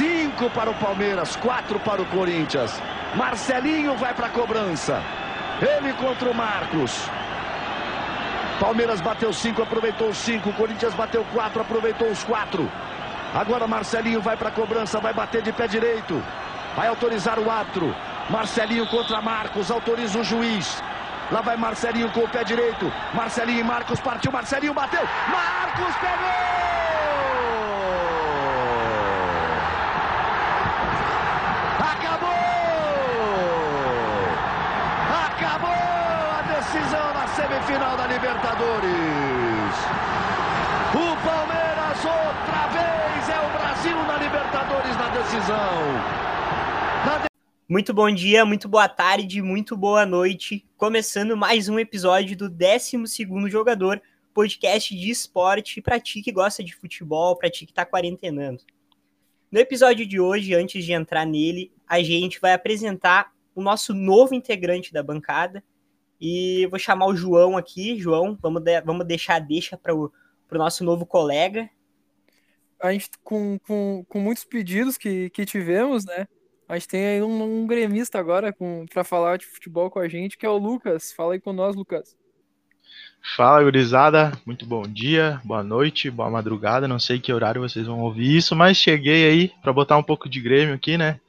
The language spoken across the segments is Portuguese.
Cinco para o Palmeiras, quatro para o Corinthians. Marcelinho vai para a cobrança. Ele contra o Marcos. Palmeiras bateu cinco, aproveitou os cinco. Corinthians bateu quatro, aproveitou os quatro. Agora Marcelinho vai para a cobrança, vai bater de pé direito. Vai autorizar o árbitro. Marcelinho contra Marcos, autoriza o juiz. Lá vai Marcelinho com o pé direito. Marcelinho e Marcos partiu. Marcelinho bateu. Marcos pegou! Acabou! Acabou a decisão na semifinal da Libertadores. O Palmeiras outra vez é o Brasil na Libertadores na decisão. Na de... Muito bom dia, muito boa tarde, muito boa noite. Começando mais um episódio do 12 Jogador, podcast de esporte para ti que gosta de futebol, para ti que está quarentenando. No episódio de hoje, antes de entrar nele, a gente vai apresentar o nosso novo integrante da bancada. E vou chamar o João aqui. João, vamos, de, vamos deixar a deixa para o nosso novo colega. A gente, com, com, com muitos pedidos que, que tivemos, né? A gente tem aí um, um gremista agora para falar de futebol com a gente, que é o Lucas. Fala aí com nós, Lucas. Fala, gurizada. Muito bom dia, boa noite, boa madrugada. Não sei que horário vocês vão ouvir isso, mas cheguei aí para botar um pouco de Grêmio aqui, né?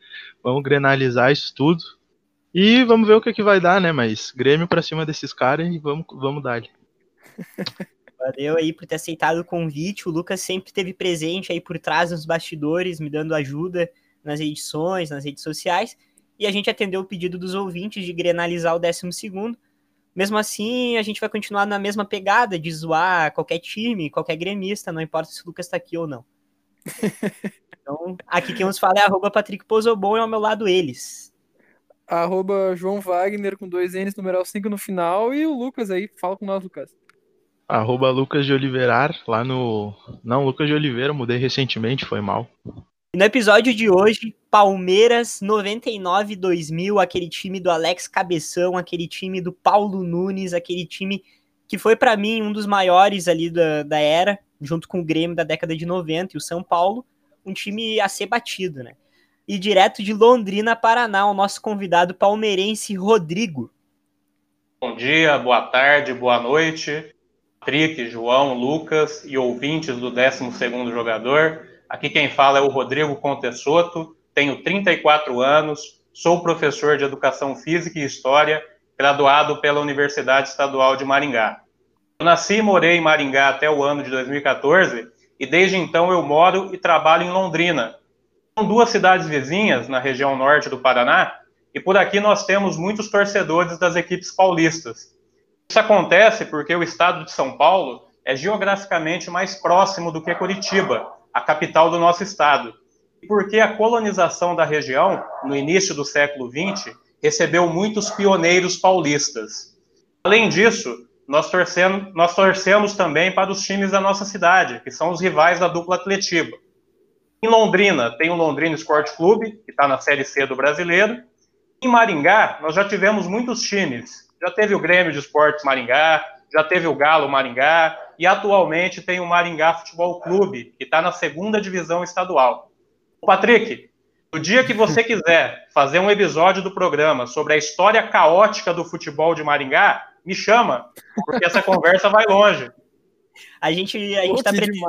Vamos grenalizar isso tudo. E vamos ver o que, que vai dar, né? Mas Grêmio para cima desses caras e vamos, vamos dar. Valeu aí por ter aceitado o convite. O Lucas sempre teve presente aí por trás nos bastidores, me dando ajuda nas edições, nas redes sociais. E a gente atendeu o pedido dos ouvintes de grenalizar o décimo segundo. Mesmo assim, a gente vai continuar na mesma pegada de zoar qualquer time, qualquer gremista, não importa se o Lucas está aqui ou não. então, aqui quem nos fala é arroba Patrick Pozobon e ao meu lado eles. Arroba João Wagner com dois N's, numeral 5 no final, e o Lucas aí, fala com nós, Lucas. Arroba Lucas de Oliveira lá no... Não, Lucas de Oliveira, mudei recentemente, foi mal. E no episódio de hoje, Palmeiras 99-2000, aquele time do Alex Cabeção, aquele time do Paulo Nunes, aquele time que foi para mim um dos maiores ali da, da era, junto com o Grêmio da década de 90 e o São Paulo, um time a ser batido, né? E direto de Londrina, Paraná, o nosso convidado palmeirense Rodrigo. Bom dia, boa tarde, boa noite. Patrick, João, Lucas e ouvintes do 12º jogador. Aqui quem fala é o Rodrigo Contessoto, tenho 34 anos, sou professor de Educação Física e História, graduado pela Universidade Estadual de Maringá. Eu nasci e morei em Maringá até o ano de 2014 e desde então eu moro e trabalho em Londrina. São duas cidades vizinhas na região norte do Paraná e por aqui nós temos muitos torcedores das equipes paulistas. Isso acontece porque o estado de São Paulo é geograficamente mais próximo do que Curitiba, a capital do nosso estado. Porque a colonização da região, no início do século XX, recebeu muitos pioneiros paulistas. Além disso, nós torcemos, nós torcemos também para os times da nossa cidade, que são os rivais da dupla Atletiba. Em Londrina, tem o Londrina Esporte Clube, que está na Série C do Brasileiro. Em Maringá, nós já tivemos muitos times. Já teve o Grêmio de Esportes Maringá, já teve o Galo Maringá, e atualmente tem o Maringá Futebol Clube, que está na segunda divisão estadual. Patrick, no dia que você quiser fazer um episódio do programa sobre a história caótica do futebol de Maringá, me chama, porque essa conversa vai longe. A gente a gente está pretendendo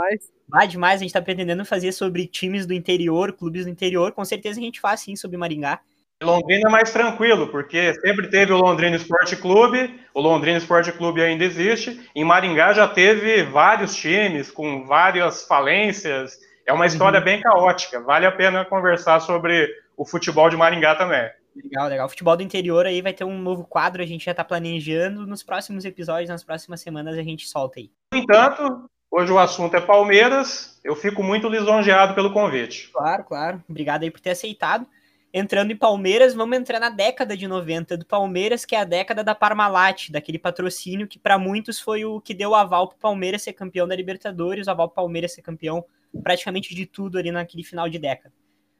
vai demais, a gente está pretendendo fazer sobre times do interior, clubes do interior, com certeza a gente faz sim sobre Maringá. Londrina é mais tranquilo, porque sempre teve o Londrina Esporte Clube, o Londrina Esporte Clube ainda existe. Em Maringá já teve vários times com várias falências. É uma história uhum. bem caótica. Vale a pena conversar sobre o futebol de Maringá também. Legal, legal. O futebol do interior aí vai ter um novo quadro, a gente já está planejando. Nos próximos episódios, nas próximas semanas, a gente solta aí. No entanto, hoje o assunto é Palmeiras. Eu fico muito lisonjeado pelo convite. Claro, claro. Obrigado aí por ter aceitado entrando em Palmeiras, vamos entrar na década de 90 do Palmeiras, que é a década da Parmalat, daquele patrocínio que para muitos foi o que deu o aval para o Palmeiras ser campeão da Libertadores, o aval para o Palmeiras ser campeão praticamente de tudo ali naquele final de década.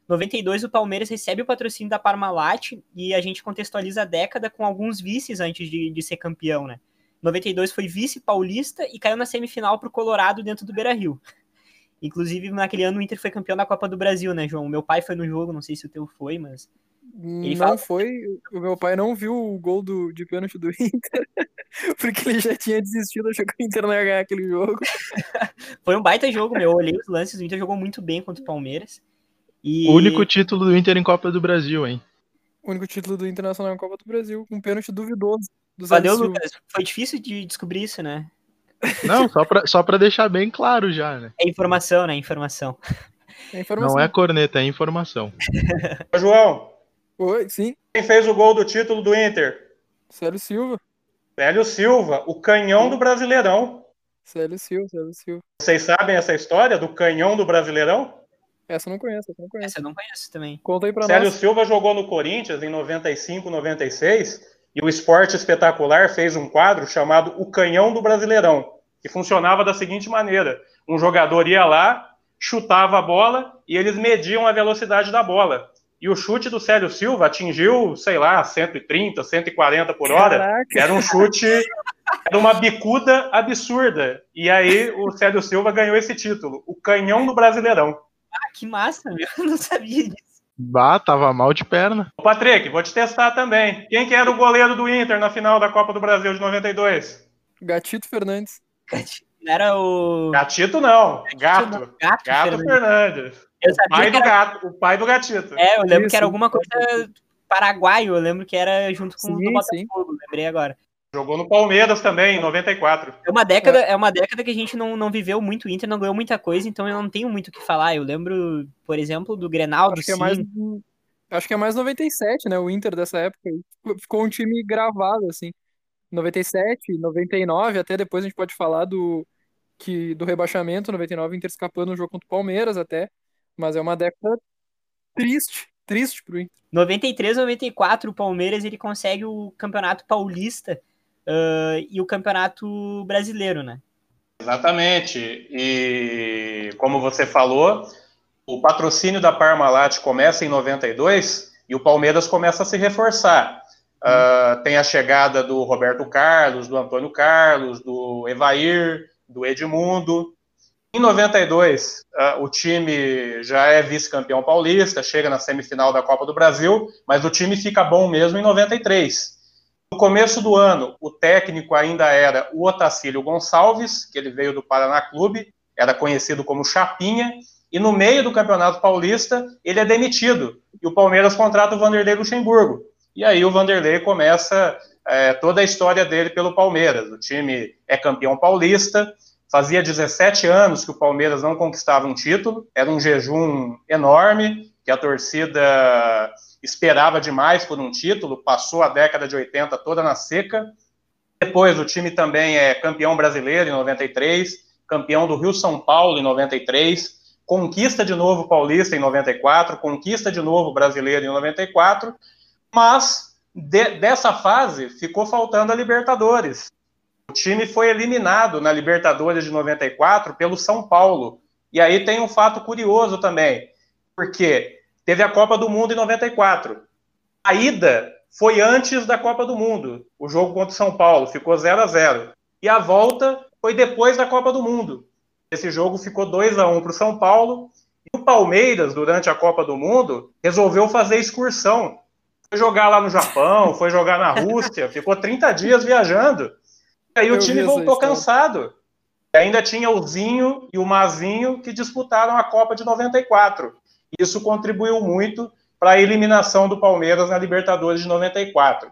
92 o Palmeiras recebe o patrocínio da Parmalat e a gente contextualiza a década com alguns vices antes de, de ser campeão, né? 92 foi vice paulista e caiu na semifinal para o Colorado dentro do Beira-Rio. Inclusive, naquele ano o Inter foi campeão da Copa do Brasil, né, João? Meu pai foi no jogo, não sei se o teu foi, mas. Ele não fala... foi, o meu pai não viu o gol do, de pênalti do Inter, porque ele já tinha desistido, achou que o Inter não ia ganhar aquele jogo. foi um baita jogo, meu. Eu olhei os lances, o Inter jogou muito bem contra o Palmeiras. E... O único título do Inter em Copa do Brasil, hein? O único título do Internacional em Copa do Brasil, com um pênalti duvidoso. Valeu, Lucas. Foi difícil de descobrir isso, né? Não, só pra, só pra deixar bem claro já, né? É informação, né? Informação. É informação. Não é corneta, é informação. Ô, João. Oi, sim. Quem fez o gol do título do Inter? Célio Silva. Célio Silva, o canhão do Brasileirão. Célio Silva, Célio Silva. Vocês sabem essa história do canhão do Brasileirão? Essa eu não conheço, essa eu não conheço. Essa eu não conheço também. Conta aí pra Célio nós. Silva jogou no Corinthians em 95, 96 e o Esporte Espetacular fez um quadro chamado O Canhão do Brasileirão, que funcionava da seguinte maneira: um jogador ia lá, chutava a bola e eles mediam a velocidade da bola. E o chute do Célio Silva atingiu, sei lá, 130, 140 por hora. Caraca. Era um chute, era uma bicuda absurda. E aí o Célio Silva ganhou esse título, o Canhão do Brasileirão. Ah, que massa, meu. Eu não sabia disso. Bah, tava mal de perna. Ô, Patrick, vou te testar também. Quem que era o goleiro do Inter na final da Copa do Brasil de 92? Gatito Fernandes. Não era o. Gatito não, Gato. Gato, Gato Fernandes. Fernandes. Eu O sabia pai que do era... gato, o pai do gatito. É, eu lembro Isso. que era alguma coisa paraguaio. Eu lembro que era junto com o do Sim, Botafogo. Lembrei agora. Jogou no Palmeiras também, em 94. É uma década, é uma década que a gente não, não viveu muito o Inter, não ganhou muita coisa, então eu não tenho muito o que falar. Eu lembro, por exemplo, do Grenal, do Acho que é mais. Acho que é mais 97, né? O Inter dessa época. Ficou um time gravado, assim. 97, 99, até depois a gente pode falar do, que, do rebaixamento, 99, o Inter escapando no jogo contra o Palmeiras até. Mas é uma década triste, triste pro Inter. 93, 94, o Palmeiras ele consegue o Campeonato Paulista ah, e o Campeonato Brasileiro, né? Exatamente. E como você falou, o patrocínio da Parmalat começa em 92 e o Palmeiras começa a se reforçar. Ah, tem a chegada do Roberto Carlos, do Antônio Carlos, do Evair, do Edmundo. Em 92, ah, o time já é vice-campeão paulista, chega na semifinal da Copa do Brasil, mas o time fica bom mesmo em 93. No começo do ano, o técnico ainda era o Otacílio Gonçalves, que ele veio do Paraná Clube, era conhecido como Chapinha, e no meio do Campeonato Paulista, ele é demitido, e o Palmeiras contrata o Vanderlei Luxemburgo. E aí o Vanderlei começa é, toda a história dele pelo Palmeiras. O time é campeão paulista, fazia 17 anos que o Palmeiras não conquistava um título, era um jejum enorme, que a torcida esperava demais por um título, passou a década de 80 toda na seca. Depois o time também é campeão brasileiro em 93, campeão do Rio São Paulo em 93, conquista de novo paulista em 94, conquista de novo brasileiro em 94, mas de- dessa fase ficou faltando a Libertadores. O time foi eliminado na Libertadores de 94 pelo São Paulo. E aí tem um fato curioso também, porque teve a Copa do Mundo em 94. A ida foi antes da Copa do Mundo. O jogo contra o São Paulo ficou 0 a 0 E a volta foi depois da Copa do Mundo. Esse jogo ficou 2 a 1 para o São Paulo. E o Palmeiras, durante a Copa do Mundo, resolveu fazer excursão. Foi jogar lá no Japão, foi jogar na Rússia, ficou 30 dias viajando. E aí o Eu vi time voltou cansado. E ainda tinha o Zinho e o Mazinho que disputaram a Copa de 94. Isso contribuiu muito para a eliminação do Palmeiras na Libertadores de 94.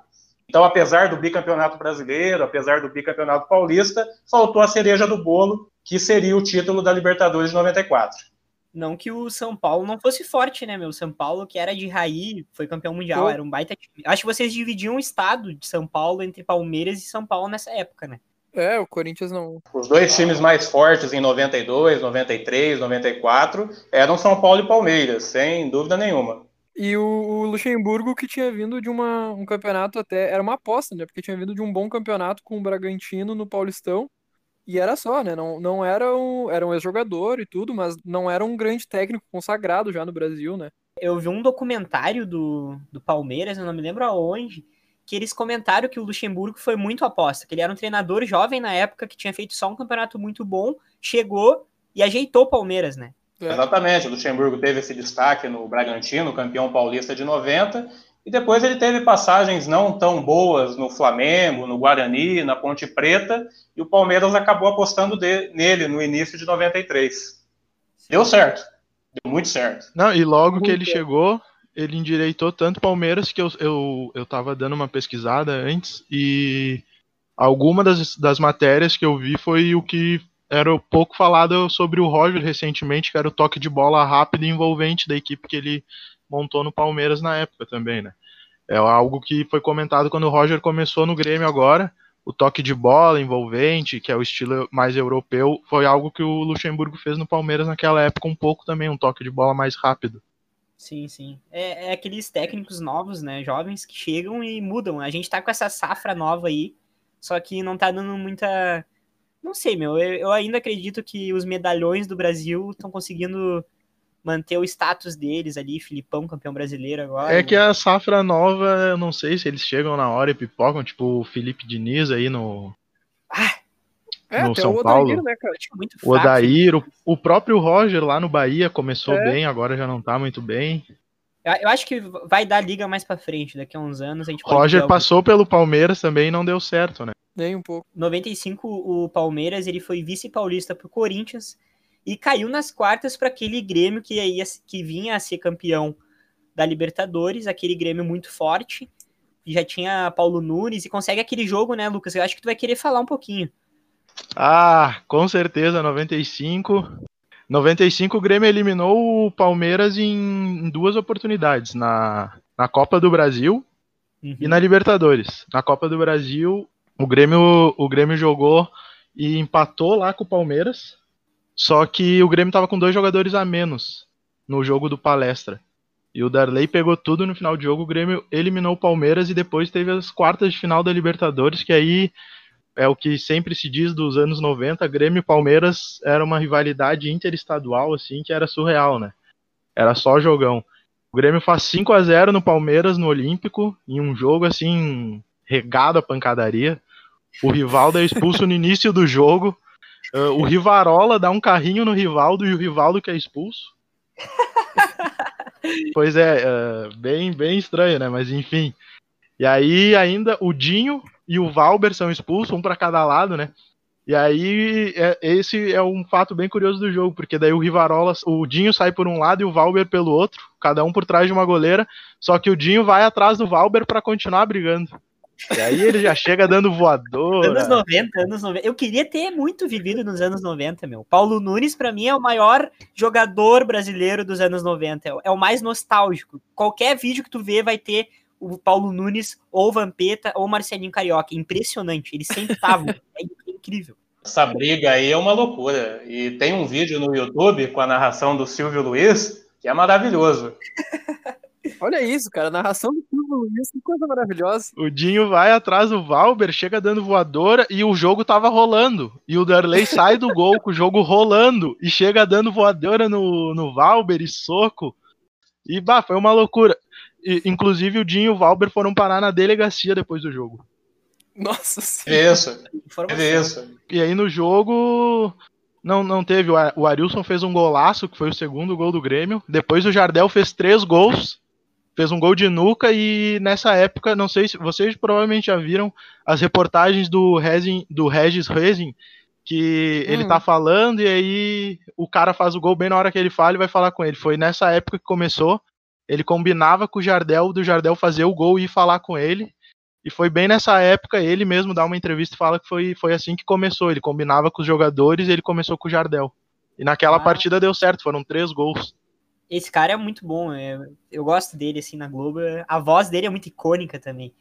Então, apesar do bicampeonato brasileiro, apesar do bicampeonato paulista, faltou a cereja do bolo, que seria o título da Libertadores de 94. Não que o São Paulo não fosse forte, né, meu? O São Paulo, que era de Raí, foi campeão mundial, Pô. era um baita time. Acho que vocês dividiam o estado de São Paulo entre Palmeiras e São Paulo nessa época, né? É, o Corinthians não. Os dois times mais fortes em 92, 93, 94 eram São Paulo e Palmeiras, sem dúvida nenhuma. E o, Luxemburgo que tinha vindo de uma, um campeonato até. Era uma aposta, né? Porque tinha vindo de um bom campeonato com o Bragantino no Paulistão. E era só, né? Não, não era um, era um ex-jogador e tudo, mas não era um grande técnico consagrado já no Brasil, né? Eu vi um documentário do, do Palmeiras, eu não me lembro aonde, que eles comentaram que o Luxemburgo foi muito aposta, que ele era um treinador jovem na época, que tinha feito só um campeonato muito bom, chegou, e ajeitou o Palmeiras, né? É. Exatamente, o Luxemburgo teve esse destaque no Bragantino, campeão paulista de 90, e depois ele teve passagens não tão boas no Flamengo, no Guarani, na Ponte Preta, e o Palmeiras acabou apostando de, nele no início de 93. Deu certo, deu muito certo. Não, e logo muito que ele chegou, ele endireitou tanto Palmeiras que eu, eu, eu tava dando uma pesquisada antes, e alguma das, das matérias que eu vi foi o que era pouco falado sobre o Roger recentemente, que era o toque de bola rápido e envolvente da equipe que ele montou no Palmeiras na época também, né? É algo que foi comentado quando o Roger começou no Grêmio agora. O toque de bola envolvente, que é o estilo mais europeu, foi algo que o Luxemburgo fez no Palmeiras naquela época um pouco também, um toque de bola mais rápido. Sim, sim. É, é aqueles técnicos novos, né, jovens, que chegam e mudam. A gente tá com essa safra nova aí, só que não tá dando muita não sei, meu. Eu, eu ainda acredito que os medalhões do Brasil estão conseguindo manter o status deles ali, Filipão, campeão brasileiro agora. É né? que a safra nova, eu não sei se eles chegam na hora e pipocam, tipo o Felipe Diniz aí no. Ah! É, no São o Paulo. Odair, né, cara? Muito fraco, o Odair, o, o, próprio Roger lá no Bahia começou é. bem, agora já não tá muito bem. Eu acho que vai dar liga mais pra frente, daqui a uns anos a gente Roger passou pelo Palmeiras também e não deu certo, né? Nem um pouco. 95, o Palmeiras ele foi vice-paulista pro Corinthians e caiu nas quartas para aquele Grêmio que, ia, que vinha a ser campeão da Libertadores, aquele Grêmio muito forte. Já tinha Paulo Nunes e consegue aquele jogo, né, Lucas? Eu acho que tu vai querer falar um pouquinho. Ah, com certeza, 95. 95 o Grêmio eliminou o Palmeiras em duas oportunidades, na, na Copa do Brasil uhum. e na Libertadores. Na Copa do Brasil, o Grêmio, o Grêmio jogou e empatou lá com o Palmeiras. Só que o Grêmio estava com dois jogadores a menos no jogo do Palestra. E o Darley pegou tudo no final de jogo. O Grêmio eliminou o Palmeiras e depois teve as quartas de final da Libertadores, que aí é o que sempre se diz dos anos 90. Grêmio e Palmeiras era uma rivalidade interestadual, assim, que era surreal, né? Era só jogão. O Grêmio faz 5 a 0 no Palmeiras, no Olímpico, em um jogo assim, regado a pancadaria. O Rivaldo é expulso no início do jogo. Uh, o Rivarola dá um carrinho no Rivaldo e o Rivaldo que é expulso. pois é, uh, bem, bem estranho, né? Mas enfim. E aí ainda o Dinho e o Valber são expulsos, um para cada lado, né? E aí é, esse é um fato bem curioso do jogo, porque daí o Rivarola, o Dinho sai por um lado e o Valber pelo outro, cada um por trás de uma goleira, só que o Dinho vai atrás do Valber para continuar brigando. E aí ele já chega dando voador. Anos 90, anos 90. Eu queria ter muito vivido nos anos 90, meu. Paulo Nunes, para mim, é o maior jogador brasileiro dos anos 90. É o mais nostálgico. Qualquer vídeo que tu vê vai ter o Paulo Nunes, ou Vampeta, ou Marcelinho Carioca. Impressionante. Eles sempre estavam. é incrível. Essa briga aí é uma loucura. E tem um vídeo no YouTube com a narração do Silvio Luiz que é maravilhoso. Olha isso, cara. A narração do Silvio Luiz, que coisa maravilhosa. O Dinho vai atrás do Valber, chega dando voadora e o jogo tava rolando. E o Darley sai do gol com o jogo rolando e chega dando voadora no, no Valber e soco. E bah, foi uma loucura. E, inclusive o Dinho e o Valber foram parar na delegacia depois do jogo. Nossa senhora. Isso. Isso. E aí no jogo não, não teve. O Arilson fez um golaço, que foi o segundo gol do Grêmio. Depois o Jardel fez três gols fez um gol de nuca e nessa época, não sei se vocês provavelmente já viram as reportagens do, Rezin, do Regis Rezin, que ele tá hum. falando e aí o cara faz o gol bem na hora que ele fala e vai falar com ele. Foi nessa época que começou. Ele combinava com o Jardel, do Jardel fazer o gol e ir falar com ele. E foi bem nessa época, ele mesmo dá uma entrevista e fala que foi, foi assim que começou. Ele combinava com os jogadores e ele começou com o Jardel. E naquela ah. partida deu certo, foram três gols. Esse cara é muito bom, é, eu gosto dele assim na Globo. A voz dele é muito icônica também.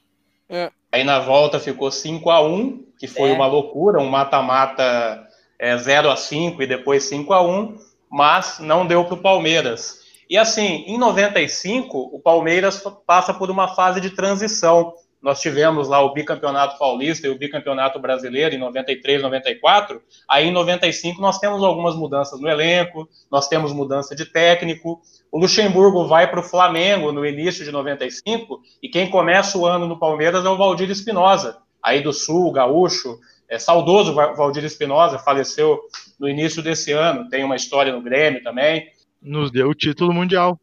É. Aí na volta ficou 5 a 1 que foi é. uma loucura, um mata-mata é, 0 a 5 e depois 5 a 1 mas não deu para o Palmeiras. E assim, em 95, o Palmeiras passa por uma fase de transição. Nós tivemos lá o bicampeonato paulista e o bicampeonato brasileiro em 93, 94. Aí em 95 nós temos algumas mudanças no elenco, nós temos mudança de técnico. O Luxemburgo vai para o Flamengo no início de 95 e quem começa o ano no Palmeiras é o Valdir Espinosa, aí do Sul, gaúcho, é, saudoso Valdir Espinosa, faleceu no início desse ano, tem uma história no Grêmio também. Nos deu o título mundial.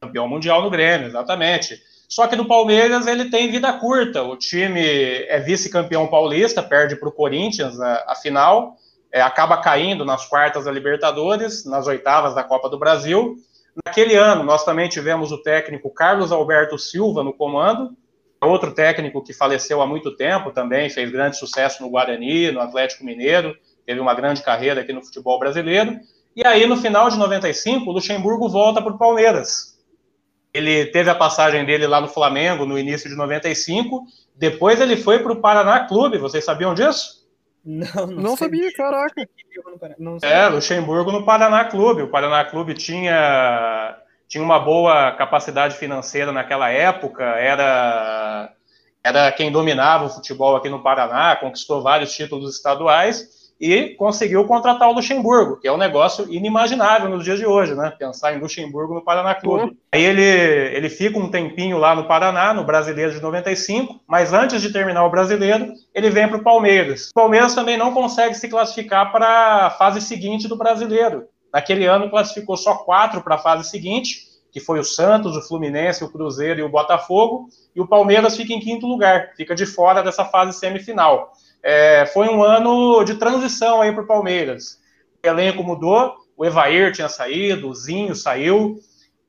Campeão mundial no Grêmio, exatamente. Só que no Palmeiras ele tem vida curta. O time é vice-campeão paulista, perde para o Corinthians a, a final, é, acaba caindo nas quartas da Libertadores, nas oitavas da Copa do Brasil. Naquele ano, nós também tivemos o técnico Carlos Alberto Silva no comando, outro técnico que faleceu há muito tempo também, fez grande sucesso no Guarani, no Atlético Mineiro, teve uma grande carreira aqui no futebol brasileiro. E aí, no final de 95, o Luxemburgo volta para o Palmeiras. Ele teve a passagem dele lá no Flamengo no início de 95. Depois ele foi para o Paraná Clube. Vocês sabiam disso? Não, não, não sabia, caraca. Não sabia. É, Luxemburgo no Paraná Clube. O Paraná Clube tinha tinha uma boa capacidade financeira naquela época, era, era quem dominava o futebol aqui no Paraná, conquistou vários títulos estaduais e conseguiu contratar o Luxemburgo, que é um negócio inimaginável nos dias de hoje, né? Pensar em Luxemburgo no Paraná Clube. Aí ele, ele fica um tempinho lá no Paraná, no Brasileiro de 95, mas antes de terminar o Brasileiro, ele vem para o Palmeiras. O Palmeiras também não consegue se classificar para a fase seguinte do Brasileiro. Naquele ano classificou só quatro para a fase seguinte, que foi o Santos, o Fluminense, o Cruzeiro e o Botafogo, e o Palmeiras fica em quinto lugar, fica de fora dessa fase semifinal. É, foi um ano de transição aí para o Palmeiras. O elenco mudou, o Evair tinha saído, o Zinho saiu,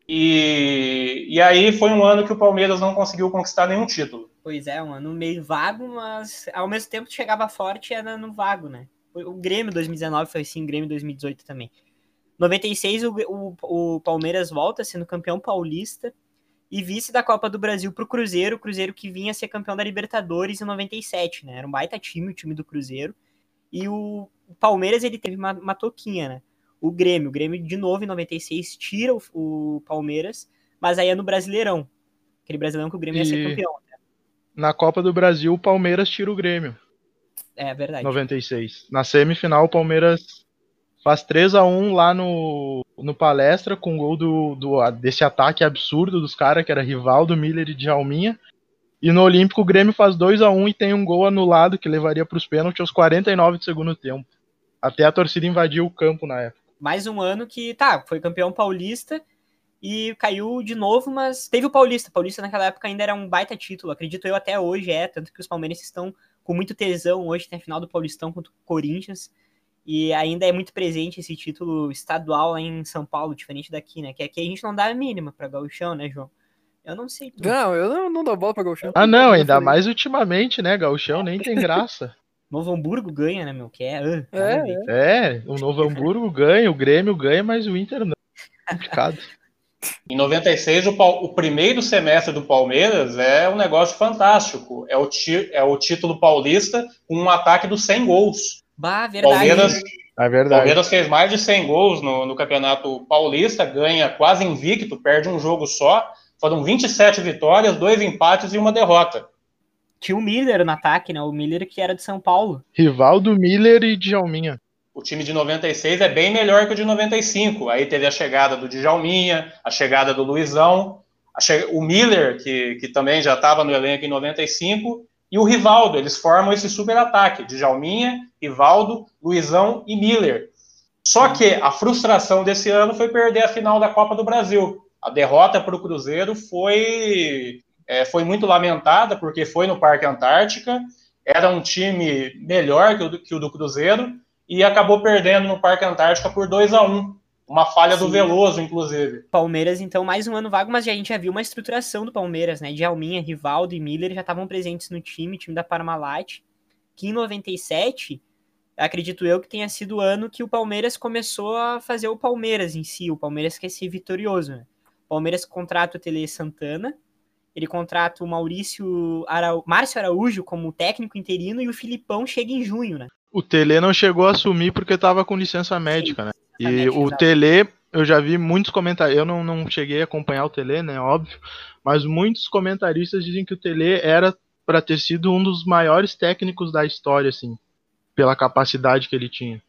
e, e aí foi um ano que o Palmeiras não conseguiu conquistar nenhum título. Pois é, um ano meio vago, mas ao mesmo tempo chegava forte era no vago, né? O Grêmio 2019 foi assim, o Grêmio 2018 também. 96 o, o, o Palmeiras volta sendo campeão paulista e vice da Copa do Brasil para o Cruzeiro, o Cruzeiro que vinha ser campeão da Libertadores em 97, né? Era um baita time, o time do Cruzeiro. E o, o Palmeiras ele teve uma, uma, toquinha, né? O Grêmio, o Grêmio de novo em 96 tira o, o Palmeiras, mas aí é no Brasileirão. Aquele Brasileirão que o Grêmio e... ia ser campeão. Né? Na Copa do Brasil, o Palmeiras tira o Grêmio. É verdade. 96. Na semifinal, o Palmeiras faz 3 a 1 lá no, no palestra com o gol do, do, desse ataque absurdo dos caras, que era Rivaldo, Miller e Djalminha. E no Olímpico o Grêmio faz 2 a 1 e tem um gol anulado que levaria para os pênaltis aos 49 do segundo tempo. Até a torcida invadiu o campo na época. Mais um ano que, tá, foi campeão paulista e caiu de novo, mas teve o Paulista. O Paulista naquela época ainda era um baita título, acredito eu até hoje é, tanto que os palmeirenses estão com muito tesão hoje, tem a final do Paulistão contra o Corinthians. E ainda é muito presente esse título estadual lá em São Paulo, diferente daqui, né? Que aqui a gente não dá a mínima pra Gauchão, né, João? Eu não sei. Não, eu não, não dou bola pra Gauchão. Ah, não, ainda mais ultimamente, né? Gauchão nem tem graça. Novo Hamburgo ganha, né, meu? Que é. Uh, é, é, o Novo Hamburgo ganha, o Grêmio ganha, mas o Inter não. Complicado. Em 96, o, o, primeiro semestre do Palmeiras é um negócio fantástico. É o, é o título paulista com um ataque dos 100 gols. Bah, verdade. Palmeiras, é verdade. Palmeiras fez mais de 100 gols no, no Campeonato Paulista, ganha quase invicto, perde um jogo só. Foram 27 vitórias, dois empates e uma derrota. Tinha o Miller no ataque, né? O Miller que era de São Paulo. Rivaldo Miller e Djalminha. O time de 96 é bem melhor que o de 95. Aí teve a chegada do Djalminha, a chegada do Luizão, che... o Miller, que, que também já estava no elenco em 95, e o Rivaldo. Eles formam esse super ataque de Jalminha, Rivaldo, Luizão e Miller. Só que a frustração desse ano foi perder a final da Copa do Brasil. A derrota para o Cruzeiro foi, é, foi muito lamentada, porque foi no Parque Antártica, era um time melhor que o, que o do Cruzeiro, e acabou perdendo no Parque Antártica por 2 a 1 uma falha Sim. do Veloso, inclusive. Palmeiras, então, mais um ano vago, mas a gente já viu uma estruturação do Palmeiras, né? De Alminha, Rivaldo e Miller já estavam presentes no time, time da Parmalat, que em 97, acredito eu que tenha sido o ano que o Palmeiras começou a fazer o Palmeiras em si, o Palmeiras quer ser vitorioso, né? O Palmeiras contrata o Tele Santana, ele contrata o Maurício Arau... Márcio Araújo como técnico interino e o Filipão chega em junho, né? O Tele não chegou a assumir porque estava com licença médica, Sim. né? E o Tele, eu já vi muitos comentários, eu não, não cheguei a acompanhar o Tele, né, óbvio, mas muitos comentaristas dizem que o Tele era para ter sido um dos maiores técnicos da história, assim, pela capacidade que ele tinha.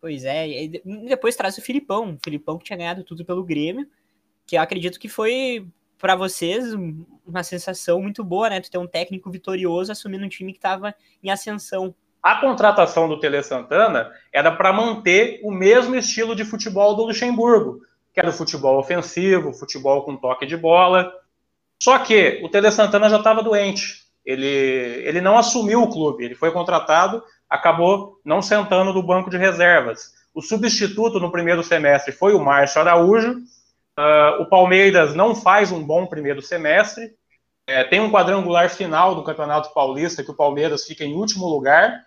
Pois é, e depois traz o Filipão, o Filipão que tinha ganhado tudo pelo Grêmio, que eu acredito que foi para vocês uma sensação muito boa, né? Tu ter um técnico vitorioso assumindo um time que estava em ascensão A contratação do Tele Santana era para manter o mesmo estilo de futebol do Luxemburgo, que era o futebol ofensivo, futebol com toque de bola. Só que o Tele Santana já estava doente. Ele, ele não assumiu o clube, ele foi contratado, acabou não sentando no banco de reservas. O substituto no primeiro semestre foi o Márcio Araújo. Uh, o Palmeiras não faz um bom primeiro semestre. É, tem um quadrangular final do Campeonato Paulista que o Palmeiras fica em último lugar.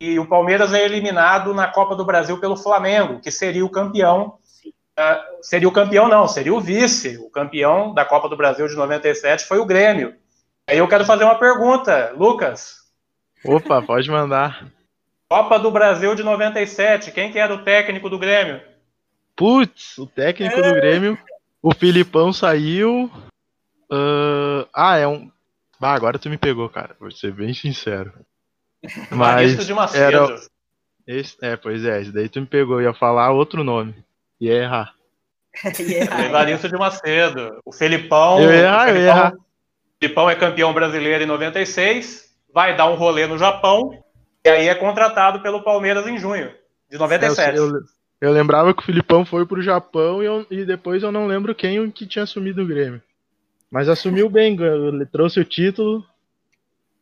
E o Palmeiras é eliminado na Copa do Brasil pelo Flamengo, que seria o campeão. Uh, seria o campeão, não, seria o vice. O campeão da Copa do Brasil de 97 foi o Grêmio. Aí eu quero fazer uma pergunta, Lucas. Opa, pode mandar. Copa do Brasil de 97, quem que era o técnico do Grêmio? Putz, o técnico é. do Grêmio, o Filipão saiu. Uh, ah, é um. Ah, agora tu me pegou, cara, vou ser bem sincero. Mas de Macedo. Era... Esse... É, pois é, esse daí tu me pegou, ia falar outro nome. Ia errar. Evaristo de Macedo. O Felipão. Eu ia errar, eu ia errar. Filipão é campeão brasileiro em 96, vai dar um rolê no Japão, e aí é contratado pelo Palmeiras em junho de 97. Eu, eu, eu lembrava que o Filipão foi pro Japão e, eu, e, depois eu não lembro quem que tinha assumido o Grêmio. Mas assumiu bem, trouxe o título,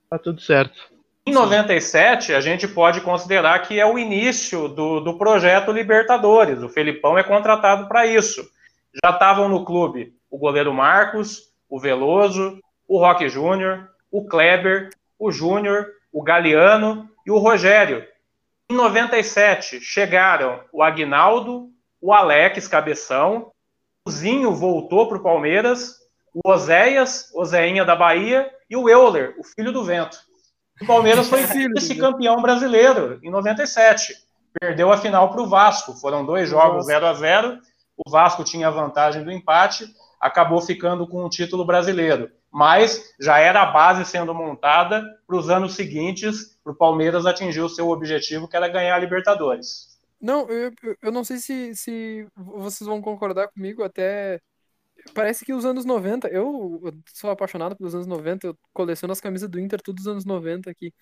tá tudo certo. Em 97, a gente pode considerar que é o início do, do projeto Libertadores. O Felipão é contratado para isso. Já estavam no clube o goleiro Marcos, o Veloso, o Roque Júnior, o Kleber, o Júnior, o Galeano e o Rogério. Em 97, chegaram o Agnaldo, o Alex Cabeção, o Zinho voltou para o Palmeiras, o Oséias, Oséinha da Bahia e o Euler, o filho do vento. O Palmeiras foi esse campeão brasileiro em 97. Perdeu a final para o Vasco. Foram dois jogos 0 a 0 O Vasco tinha a vantagem do empate, acabou ficando com o título brasileiro mas já era a base sendo montada para os anos seguintes, para o Palmeiras atingir o seu objetivo, que era ganhar a Libertadores. Não, eu, eu não sei se, se vocês vão concordar comigo, até parece que os anos 90, eu, sou apaixonado pelos anos 90, eu coleciono as camisas do Inter todos os anos 90 aqui,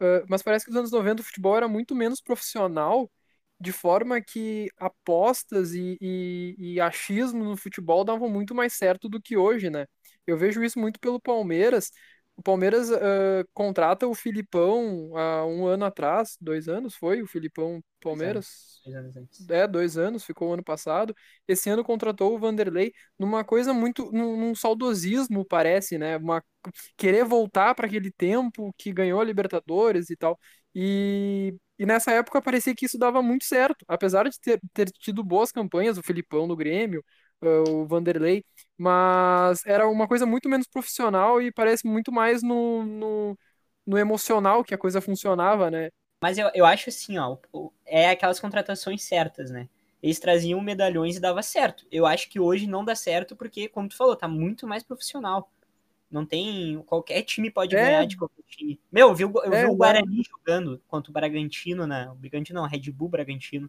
uh, mas parece que os anos 90 o futebol era muito menos profissional, de forma que apostas e, e, e achismo no futebol davam muito mais certo do que hoje, né? Eu vejo isso muito pelo Palmeiras. O Palmeiras uh, contrata o Filipão há um ano atrás, dois anos foi o Filipão Palmeiras? Dois anos, antes. É, dois anos, ficou o ano passado. Esse ano contratou o Vanderlei numa coisa muito, num, num saudosismo, parece, né? Uma, querer voltar para aquele tempo que ganhou a Libertadores e tal. E, e nessa época parecia que isso dava muito certo, apesar de ter, ter tido boas campanhas, o Filipão no Grêmio, o Vanderlei, mas era uma coisa muito menos profissional e parece muito mais no, no, no emocional que a coisa funcionava, né? Mas eu, eu acho assim, ó, é aquelas contratações certas, né? Eles traziam medalhões e dava certo. Eu acho que hoje não dá certo porque, como tu falou, tá muito mais profissional. Não tem. Qualquer time pode é. ganhar de qualquer time. Meu, eu vi, eu é, vi o Guarani jogando contra o Bragantino, né? O Bragantino não, Red Bull Bragantino.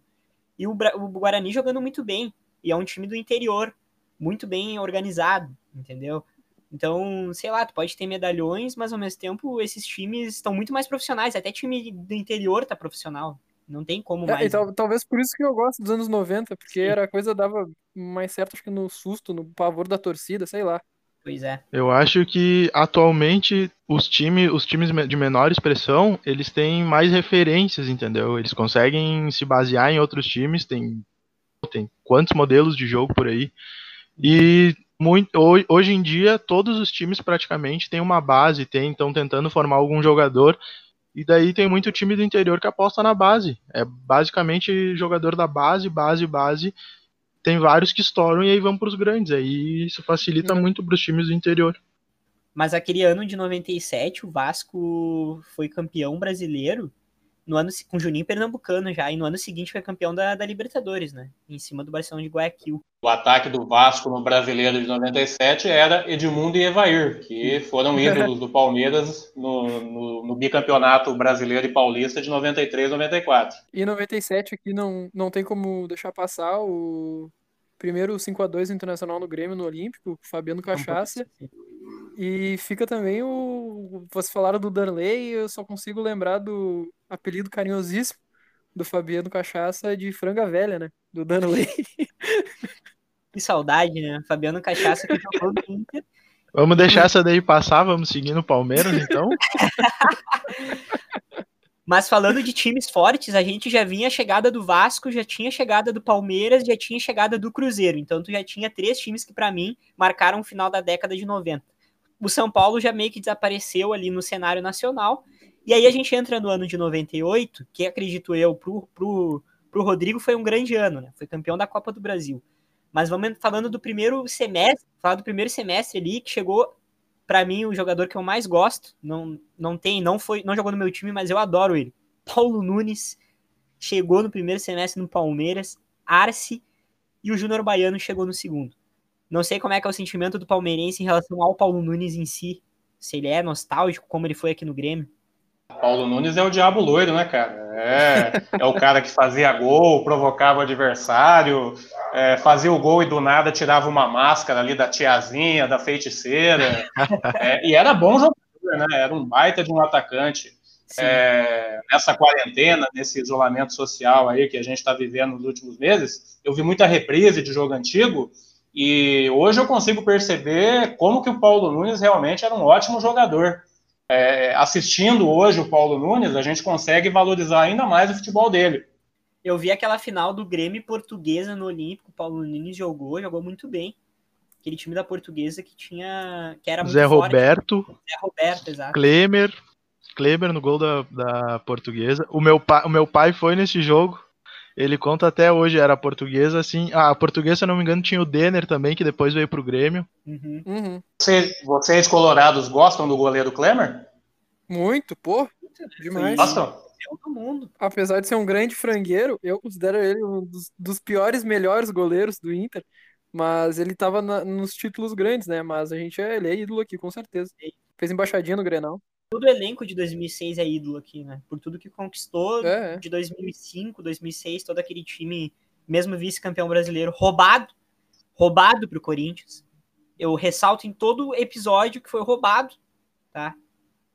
E o, o Guarani jogando muito bem. E é um time do interior, muito bem organizado, entendeu? Então, sei lá, tu pode ter medalhões, mas ao mesmo tempo esses times estão muito mais profissionais. Até time do interior tá profissional. Não tem como é, mais. Tal, talvez por isso que eu gosto dos anos 90, porque Sim. era a coisa dava mais certo, acho que no susto, no pavor da torcida, sei lá. Pois é. Eu acho que atualmente os, time, os times de menor expressão, eles têm mais referências, entendeu? Eles conseguem se basear em outros times, tem tem quantos modelos de jogo por aí. E muito, hoje em dia, todos os times praticamente têm uma base, tem, estão tentando formar algum jogador. E daí tem muito time do interior que aposta na base. É basicamente jogador da base, base, base. Tem vários que estouram e aí vão para os grandes. Aí isso facilita uhum. muito para os times do interior. Mas aquele ano de 97, o Vasco foi campeão brasileiro no ano com o Juninho Pernambucano já, e no ano seguinte foi campeão da, da Libertadores, né? Em cima do Barcelona de Guayaquil. O ataque do Vasco no Brasileiro de 97 era Edmundo e Evair, que foram ídolos do Palmeiras no, no, no, bicampeonato brasileiro e paulista de 93 94. E 97 aqui não, não tem como deixar passar o primeiro 5 a 2 Internacional no Grêmio no Olímpico, Fabiano Cachaça. E fica também o. Vocês falaram do Darley, eu só consigo lembrar do apelido carinhosíssimo do Fabiano Cachaça de franga velha, né? Do Danley. Que saudade, né? Fabiano Cachaça que jogou no Inter. Vamos deixar essa daí passar, vamos seguir no Palmeiras, então. Mas falando de times fortes, a gente já vinha a chegada do Vasco, já tinha chegada do Palmeiras, já tinha chegada do Cruzeiro. Então tu já tinha três times que para mim marcaram o final da década de 90. O São Paulo já meio que desapareceu ali no cenário nacional. E aí a gente entra no ano de 98, que acredito eu, pro, pro, pro Rodrigo foi um grande ano, né? Foi campeão da Copa do Brasil. Mas vamos falando do primeiro semestre, falar do primeiro semestre ali, que chegou para mim, o jogador que eu mais gosto, não, não tem, não foi, não jogou no meu time, mas eu adoro ele. Paulo Nunes chegou no primeiro semestre no Palmeiras, Arce e o Júnior Baiano chegou no segundo. Não sei como é que é o sentimento do palmeirense em relação ao Paulo Nunes em si, se ele é nostálgico como ele foi aqui no Grêmio. Paulo Nunes é o diabo loiro, né, cara? É, é o cara que fazia gol, provocava o adversário, é, fazia o gol e do nada tirava uma máscara ali da tiazinha, da feiticeira. É, e era bom jogador, né? Era um baita de um atacante. É, nessa quarentena, nesse isolamento social aí que a gente está vivendo nos últimos meses, eu vi muita reprise de jogo antigo e hoje eu consigo perceber como que o Paulo Nunes realmente era um ótimo jogador é, assistindo hoje o Paulo Nunes, a gente consegue valorizar ainda mais o futebol dele. Eu vi aquela final do Grêmio Portuguesa no Olímpico, o Paulo Nunes jogou, jogou muito bem. Aquele time da Portuguesa que tinha, que era Zé forte. Roberto, Zé Roberto, exato. Klemer, Kleber no gol da, da Portuguesa. O meu, pai, o meu pai foi nesse jogo. Ele conta até hoje, era portuguesa, assim. Ah, a portuguesa, se eu não me engano, tinha o Denner também, que depois veio pro Grêmio. Uhum. Uhum. Você, vocês, colorados, gostam do goleiro Klemer? Muito, pô. Demais. Gostam? Todo mundo. Apesar de ser um grande frangueiro, eu considero ele um dos, dos piores, melhores goleiros do Inter. Mas ele tava na- nos títulos grandes, né? Mas a gente é, ele é ídolo aqui, com certeza. Fez embaixadinha no Grenal. Todo o elenco de 2006 é ídolo aqui, né? Por tudo que conquistou É, é. de 2005, 2006, todo aquele time, mesmo vice-campeão brasileiro, roubado, roubado pro Corinthians. Eu ressalto em todo episódio que foi roubado, tá?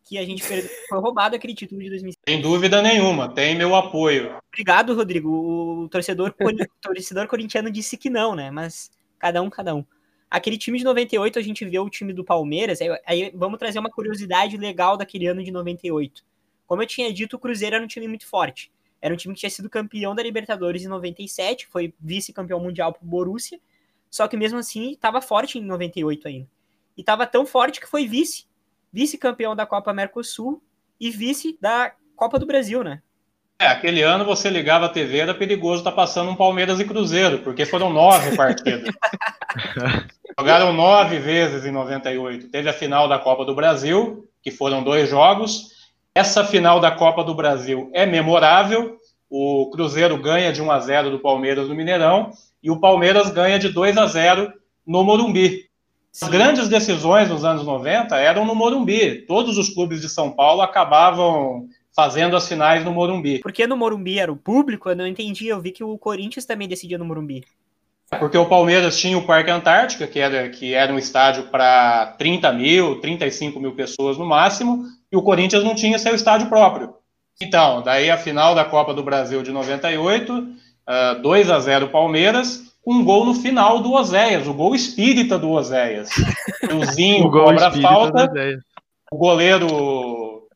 Que a gente perdeu, foi roubado aquele título de 2006. Sem dúvida nenhuma, tem meu apoio. Obrigado, Rodrigo. O torcedor, cori- torcedor corintiano disse que não, né? Mas cada um, cada um. Aquele time de 98, a gente vê o time do Palmeiras. Aí, aí vamos trazer uma curiosidade legal daquele ano de 98. Como eu tinha dito, o Cruzeiro era um time muito forte. Era um time que tinha sido campeão da Libertadores em 97, foi vice-campeão mundial pro Borussia. Só que mesmo assim, estava forte em 98 ainda. E estava tão forte que foi vice. Vice-campeão da Copa Mercosul e vice da Copa do Brasil, né? É, aquele ano você ligava a TV, era perigoso estar passando um Palmeiras e Cruzeiro, porque foram nove partidas. Jogaram nove vezes em 98. Teve a final da Copa do Brasil, que foram dois jogos. Essa final da Copa do Brasil é memorável. O Cruzeiro ganha de 1 a 0 do Palmeiras no Mineirão e o Palmeiras ganha de 2 a 0 no Morumbi. As grandes decisões nos anos 90 eram no Morumbi. Todos os clubes de São Paulo acabavam fazendo as finais no Morumbi. Porque no Morumbi era o público, eu não entendi. Eu vi que o Corinthians também decidia no Morumbi. Porque o Palmeiras tinha o Parque Antártica, que era, que era um estádio para 30 mil, 35 mil pessoas no máximo, e o Corinthians não tinha seu estádio próprio. Então, daí a final da Copa do Brasil de 98, uh, 2 a 0 Palmeiras, um gol no final do Oséias, o gol espírita do Oséias. O Zinho O cobra a falta, o goleiro,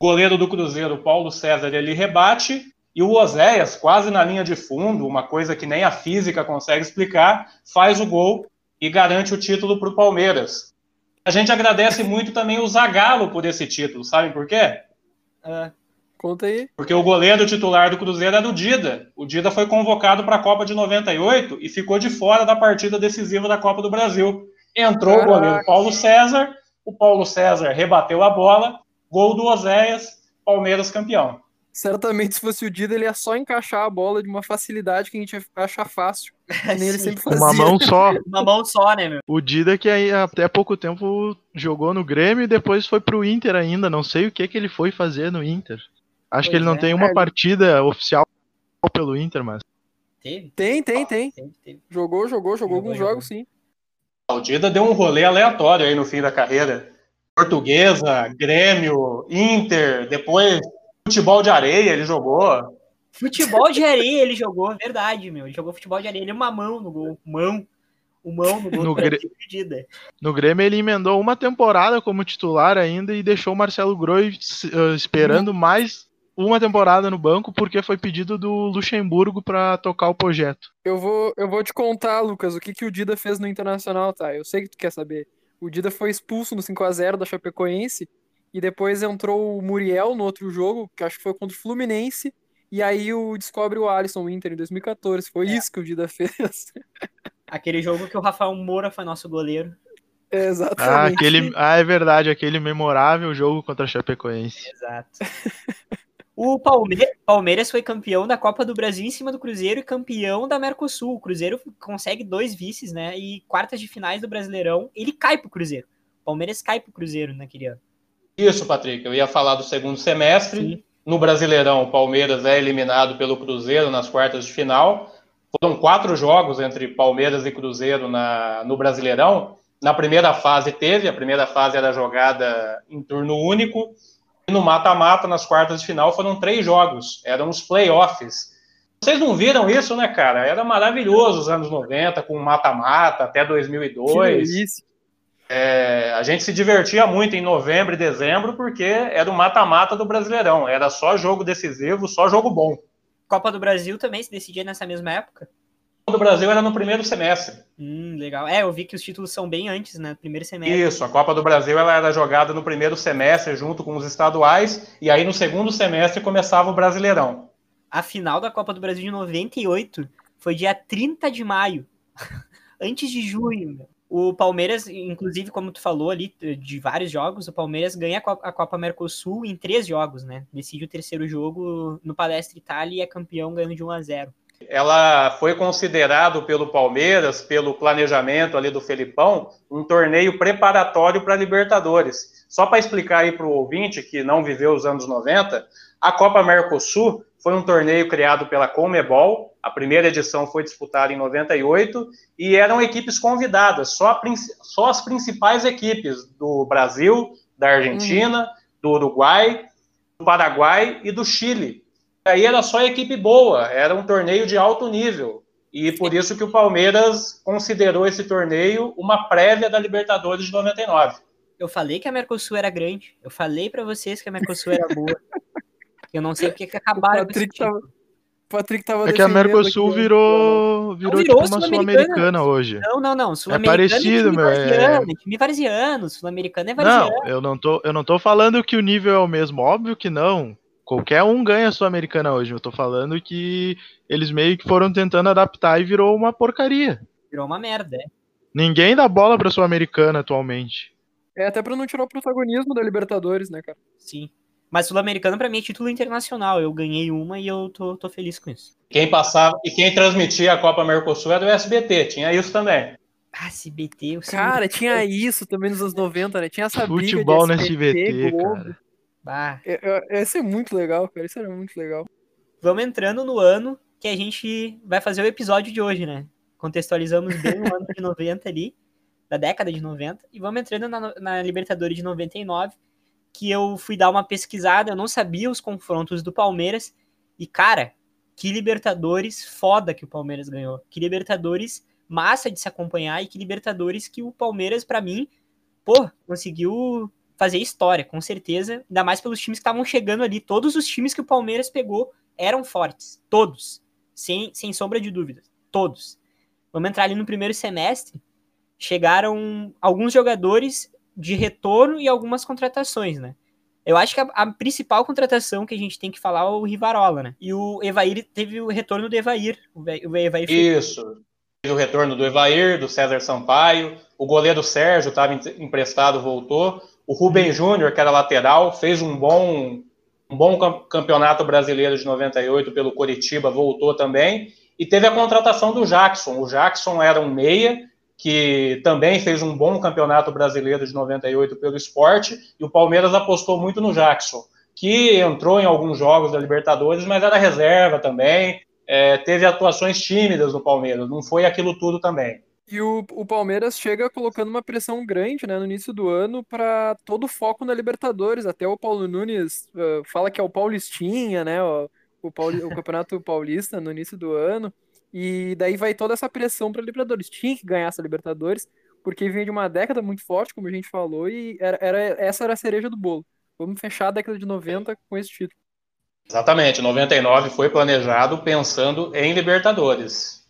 goleiro do Cruzeiro, Paulo César, ele rebate e o Oséias, quase na linha de fundo, uma coisa que nem a física consegue explicar, faz o gol e garante o título para o Palmeiras. A gente agradece muito também o Zagallo por esse título, sabem por quê? Conta aí. Porque o goleiro titular do Cruzeiro era o Dida. O Dida foi convocado para a Copa de 98 e ficou de fora da partida decisiva da Copa do Brasil. Entrou Caraca. o goleiro Paulo César, o Paulo César rebateu a bola, gol do Oséias, Palmeiras campeão. Certamente, se fosse o Dida, ele ia só encaixar a bola de uma facilidade que a gente ia achar fácil. Que ele sempre fazia. Uma mão só. Uma mão só, né, meu? O Dida que aí até pouco tempo jogou no Grêmio e depois foi pro Inter ainda. Não sei o que que ele foi fazer no Inter. Acho que Pois ele não é. tem uma É. partida oficial pelo Inter, mas Teve? Tem, tem, tem. Teve, teve. Jogou, jogou, jogou Jogou, alguns jogos, sim. O Dida deu um rolê aleatório aí no fim da carreira. Portuguesa, Grêmio, Inter, depois Futebol de areia ele jogou. Futebol de areia ele jogou, verdade, meu. Ele jogou futebol de areia, ele é uma mão no gol. Mão. O mão no gol No dividida. No Grêmio ele emendou uma temporada como titular ainda e deixou o Marcelo Groi eh, esperando mais uma temporada no banco porque foi pedido do Luxemburgo para tocar o projeto. Eu vou, eu vou te contar, Lucas, o que, que o Dida fez no Internacional, tá? Eu sei que tu quer saber. O Dida foi expulso no 5 a 0 da Chapecoense e depois entrou o Muriel no outro jogo, que acho que foi contra o Fluminense, e aí o descobre o Alisson o Inter em 2014. Foi É. isso que o Dida fez. Aquele jogo que o Rafael Moura foi nosso goleiro. É, Ah, Exatamente. aquele, ah, é verdade, aquele memorável jogo contra a Chapecoense. Exato. O Palme- Palmeiras foi campeão da Copa do Brasil em cima do Cruzeiro e campeão da Mercosul. O Cruzeiro consegue dois vices, né? E quartas de finais do Brasileirão, ele cai pro Cruzeiro. O Palmeiras cai pro Cruzeiro naquele ano. Isso, Patrick. Eu ia falar do segundo semestre. No Brasileirão, o Palmeiras é eliminado pelo Cruzeiro nas quartas de final. Foram quatro jogos entre Palmeiras e Cruzeiro na, no Brasileirão. Na primeira fase teve, a primeira fase era jogada em turno único. E no mata-mata, nas quartas de final, foram três jogos. Eram os playoffs. Vocês não viram isso, né, cara? Era maravilhoso os anos 90, com mata-mata até Que 2002. delícia. É, a gente se divertia muito em novembro e dezembro porque era o mata-mata do Brasileirão. Era só jogo decisivo, só jogo bom. Copa do Brasil também se decidia nessa mesma época. O do Brasil era no primeiro semestre. Hum, legal. É, eu vi que os títulos são bem antes, né? Primeiro semestre. Isso, a Copa do Brasil ela era jogada no primeiro semestre junto com os estaduais e aí no segundo semestre começava o Brasileirão. A final da Copa do Brasil de 98 foi dia 30 de maio. Antes de junho. O Palmeiras, inclusive, como tu falou ali, de vários jogos, o Palmeiras ganha a Copa, a Copa Mercosul em três jogos, né? Decide o terceiro jogo no Palestra Itália e é campeão ganhando de 1 a 0 Ela foi considerado pelo Palmeiras, pelo planejamento ali do Felipão, um torneio preparatório para Libertadores. Só para explicar aí para o ouvinte que não viveu os anos 90, a Copa Mercosul foi um torneio criado pela Comebol. A primeira edição foi disputada em 98 e eram equipes convidadas, só, só as principais equipes do Brasil, da Argentina, do Uruguai, do Paraguai e do Chile. Aí era só equipe boa, era um torneio de alto nível. E por isso que o Palmeiras considerou esse torneio uma prévia da Libertadores de 99. Eu falei que a Mercosul era grande. Eu falei pra vocês que a Mercosul era boa. Eu não sei porque que O acabaram esse Patrick tava, o Patrick tava É que a Mercosul aqui, virou, virou, virou tipo uma Sul-Americana. sul-americana hoje. Não, não, não. Sul-Americano parecido, time meu, é- varziano, time varziano. Sul-Americano é varziano. Não, eu não, tô, eu não tô falando que o nível é o mesmo, óbvio que não. Qualquer um ganha a Sul-Americana hoje. Eu tô falando que eles meio que foram tentando adaptar e virou uma porcaria. Virou uma merda, é. Ninguém dá bola pra Sul-Americana atualmente. É até pra não tirar o protagonismo da Libertadores, né, cara? Sim. Mas Sul-Americano pra mim é título internacional. Eu ganhei uma e eu tô, tô feliz com isso. Quem passava e quem transmitia a Copa Mercosul era o SBT, tinha isso também. Ah, SBT, o Cara, tinha isso também nos anos 90, né? Tinha essa briga Futebol de no SBT, Globo. cara. Bah. É, é, Esse é muito legal, cara. Isso era muito legal. Vamos entrando no ano que a gente vai fazer o episódio de hoje, né? Contextualizamos bem o ano de 90 ali, da década de 90, e vamos entrando na, na Libertadores de 99, que eu fui dar uma pesquisada, eu não sabia os confrontos do Palmeiras, e cara, que Libertadores foda que o Palmeiras ganhou. Que Libertadores massa de se acompanhar e que Libertadores que o Palmeiras, pra mim, pô, conseguiu fazer história, com certeza, ainda mais pelos times que estavam chegando ali. Todos os times que o Palmeiras pegou eram fortes, todos, sem, sem sombra de dúvidas, todos. Vamos entrar ali no primeiro semestre, chegaram alguns jogadores de retorno e algumas contratações, né? Eu acho que a, a principal contratação que a gente tem que falar é o Rivarola, né? E o Evair teve o retorno do Evair. O, Evair Isso. Teve o retorno do Evair, do César Sampaio, o goleiro Sérgio estava emprestado, voltou. O Rubem Júnior, que era lateral, fez um bom, um bom cam- campeonato brasileiro de 98 pelo Coritiba, voltou também. E teve a contratação do Jackson. O Jackson era um meia, que também fez um bom campeonato brasileiro de 98 pelo esporte, e o Palmeiras apostou muito no Jackson, que entrou em alguns jogos da Libertadores, mas era reserva também, é, teve atuações tímidas no Palmeiras, não foi aquilo tudo também. E o, o Palmeiras chega colocando uma pressão grande né, no início do ano para todo o foco na Libertadores. Até o Paulo Nunes uh, fala que é o Paulistinha, né? O, o, Pauli, o Campeonato Paulista no início do ano. E daí vai toda essa pressão para Libertadores. Tinha que ganhar essa Libertadores, porque vinha de uma década muito forte, como a gente falou, e era, era, essa era a cereja do bolo. Vamos fechar a década de 90 com esse título. Exatamente, 99 foi planejado pensando em Libertadores.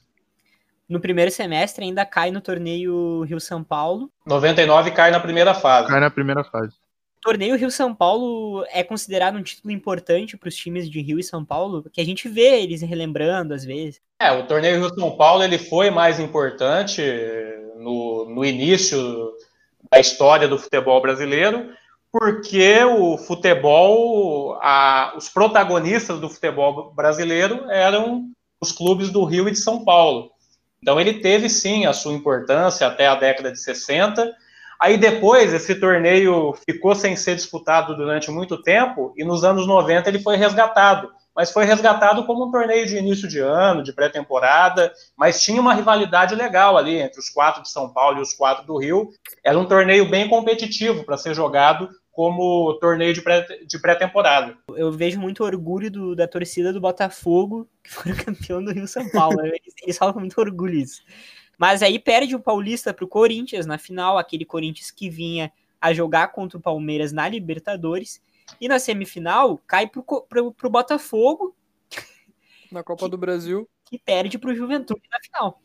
No primeiro semestre ainda cai no torneio Rio-São Paulo. 99 cai na primeira fase. Cai na primeira fase. Torneio Rio-São Paulo é considerado um título importante para os times de Rio e São Paulo, que a gente vê eles relembrando às vezes. É, o torneio Rio-São Paulo ele foi mais importante no, no início da história do futebol brasileiro, porque o futebol, a, os protagonistas do futebol brasileiro eram os clubes do Rio e de São Paulo. Então ele teve sim a sua importância até a década de 60. Aí depois esse torneio ficou sem ser disputado durante muito tempo e nos anos 90 ele foi resgatado. Mas foi resgatado como um torneio de início de ano, de pré-temporada, mas tinha uma rivalidade legal ali entre os quatro de São Paulo e os quatro do Rio. Era um torneio bem competitivo para ser jogado como torneio de pré-temporada. Eu vejo muito orgulho do, da torcida do Botafogo, que foi campeão do Rio São Paulo. eles, eles falam com muito orgulho isso. Mas aí perde o Paulista para o Corinthians na final, aquele Corinthians que vinha a jogar contra o Palmeiras na Libertadores. E na semifinal cai para o Botafogo. Na Copa que, do Brasil. Que perde para o Juventude na final.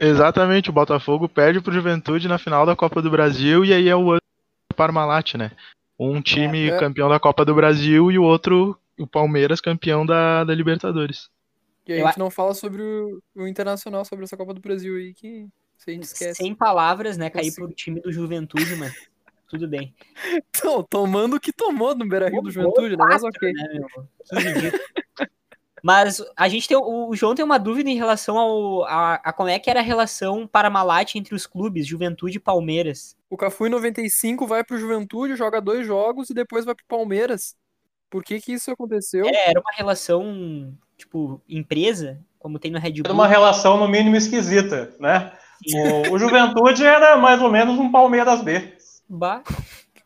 Exatamente, o Botafogo perde para o Juventude na final da Copa do Brasil e aí é o ano Parmalat, né? Um time é, é. campeão da Copa do Brasil e o outro, o Palmeiras, campeão da, da Libertadores. E a gente não fala sobre o, o, Internacional, sobre essa Copa do Brasil aí, que a gente esquece. Sem palavras, né? Cair pro time do Juventude, mas tudo bem. Então, tomando o que tomou no Beira Rio do Juventude, né? Mas ok. Né, Mas a gente tem. O João tem uma dúvida em relação ao, a, a como é que era a relação Parmalat entre os clubes, Juventude e Palmeiras. O Cafu em 95 vai pro Juventude, joga dois jogos e depois vai pro Palmeiras. Por que que isso aconteceu? É, era uma relação, tipo, empresa, como tem no Red Bull. Era uma relação, no mínimo, esquisita, né? O, o, Juventude era mais ou menos um Palmeiras B. Bah.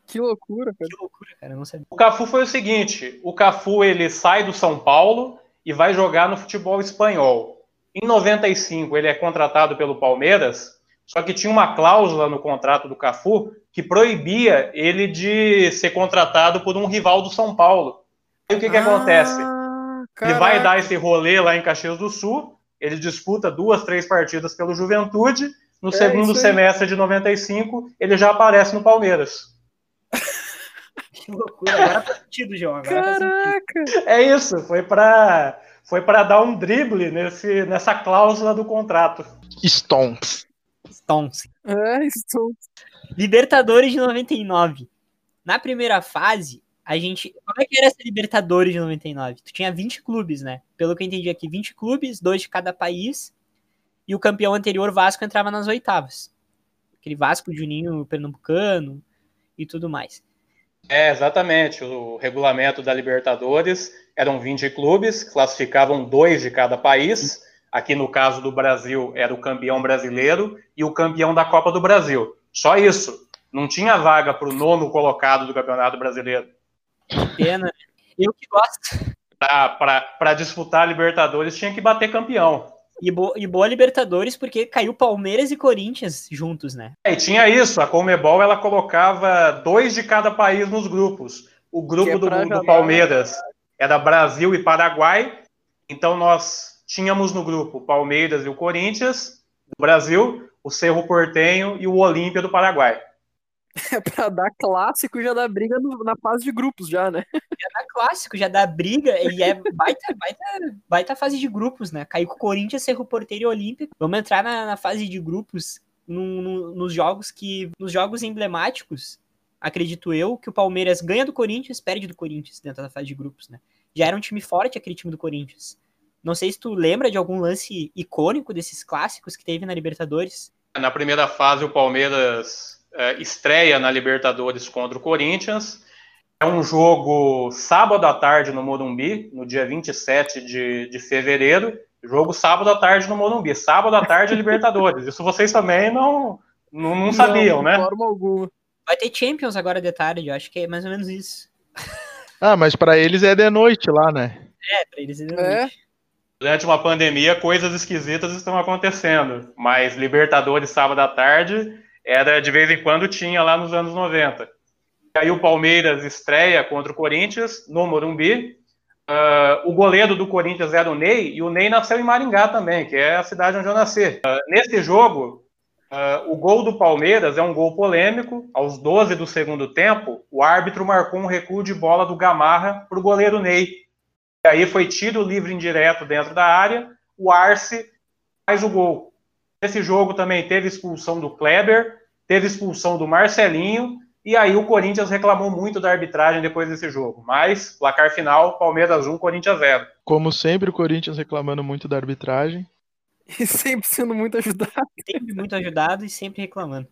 Que loucura, cara. Que loucura, cara. não sabia. O Cafu foi o seguinte: o Cafu ele sai do São Paulo e vai jogar no futebol espanhol. Em 95, ele é contratado pelo Palmeiras, só que tinha uma cláusula no contrato do Cafu que proibia ele de ser contratado por um rival do São Paulo. E o que, que ah, acontece? Caraca. Ele vai dar esse rolê lá em Caxias do Sul, ele disputa duas, três partidas pelo Juventude, no é segundo semestre de 95, ele já aparece no Palmeiras. Que loucura, agora tá sentido, João. Agora Caraca! Tá é isso, foi para foi para dar um drible nesse, nessa cláusula do contrato. Stones. Stones. É, Stones. Libertadores de 99. Na primeira fase, a gente. Como é que era essa Libertadores de 99? Tu tinha 20 clubes, né? Pelo que eu entendi aqui, 20 clubes, dois de cada país. E o campeão anterior, Vasco, entrava nas oitavas. Aquele Vasco, Juninho, Pernambucano e tudo mais. É, exatamente. O regulamento da Libertadores eram 20 clubes, classificavam dois de cada país. Aqui no caso do Brasil era o campeão brasileiro e o campeão da Copa do Brasil. Só isso. Não tinha vaga para o nono colocado do Campeonato Brasileiro. Pena. Eu que gosto. Para disputar a Libertadores tinha que bater campeão. E, bo e boa Libertadores, porque caiu Palmeiras e Corinthians juntos, né? É, e tinha isso, a Comebol ela colocava dois de cada país nos grupos. O grupo é do, do Palmeiras era Brasil e Paraguai, então nós tínhamos no grupo Palmeiras e o Corinthians, do Brasil, o Cerro Portenho e o Olímpia do Paraguai. É pra dar clássico já dá briga no, na fase de grupos, já, né? Já dá clássico, já dá briga, e é baita, baita, baita fase de grupos, né? Caiu com o Corinthians, Cerro Porteiro e Olímpico. Vamos entrar na, na fase de grupos no, no, nos jogos que. Nos jogos emblemáticos, acredito eu, que o Palmeiras ganha do Corinthians, perde do Corinthians dentro da fase de grupos, né? Já era um time forte aquele time do Corinthians. Não sei se tu lembra de algum lance icônico desses clássicos que teve na Libertadores. Na primeira fase, o Palmeiras é, estreia na Libertadores contra o Corinthians. É um jogo sábado à tarde no Morumbi, no dia 27 de, de fevereiro, Jogo sábado à tarde no Morumbi. Sábado à tarde é Libertadores. Isso vocês também não, não, não sabiam, né? De forma alguma. Vai ter Champions agora de tarde, eu acho que é mais ou menos isso. Ah, mas pra eles é de noite lá, né? É, pra eles é. É. Durante uma pandemia, coisas esquisitas estão acontecendo. Mas Libertadores sábado à tarde era de vez em quando tinha lá nos anos 90. E aí o Palmeiras estreia contra o Corinthians no Morumbi. Uh, o goleiro do Corinthians era o Ney, e o Ney nasceu em Maringá também, que é a cidade onde eu nasci. Uh, nesse jogo, uh, o gol do Palmeiras é um gol polêmico. Aos 12 do segundo tempo, o árbitro marcou um recuo de bola do Gamarra para o goleiro Ney. E aí foi tiro livre indireto dentro da área, o Arce faz o gol. Nesse jogo também teve expulsão do Kleber, teve expulsão do Marcelinho, e aí o Corinthians reclamou muito da arbitragem depois desse jogo. Mas, placar final, Palmeiras 1, Corinthians 0. Como sempre, o Corinthians reclamando muito da arbitragem. E sempre sendo muito ajudado. Sempre muito ajudado e sempre reclamando.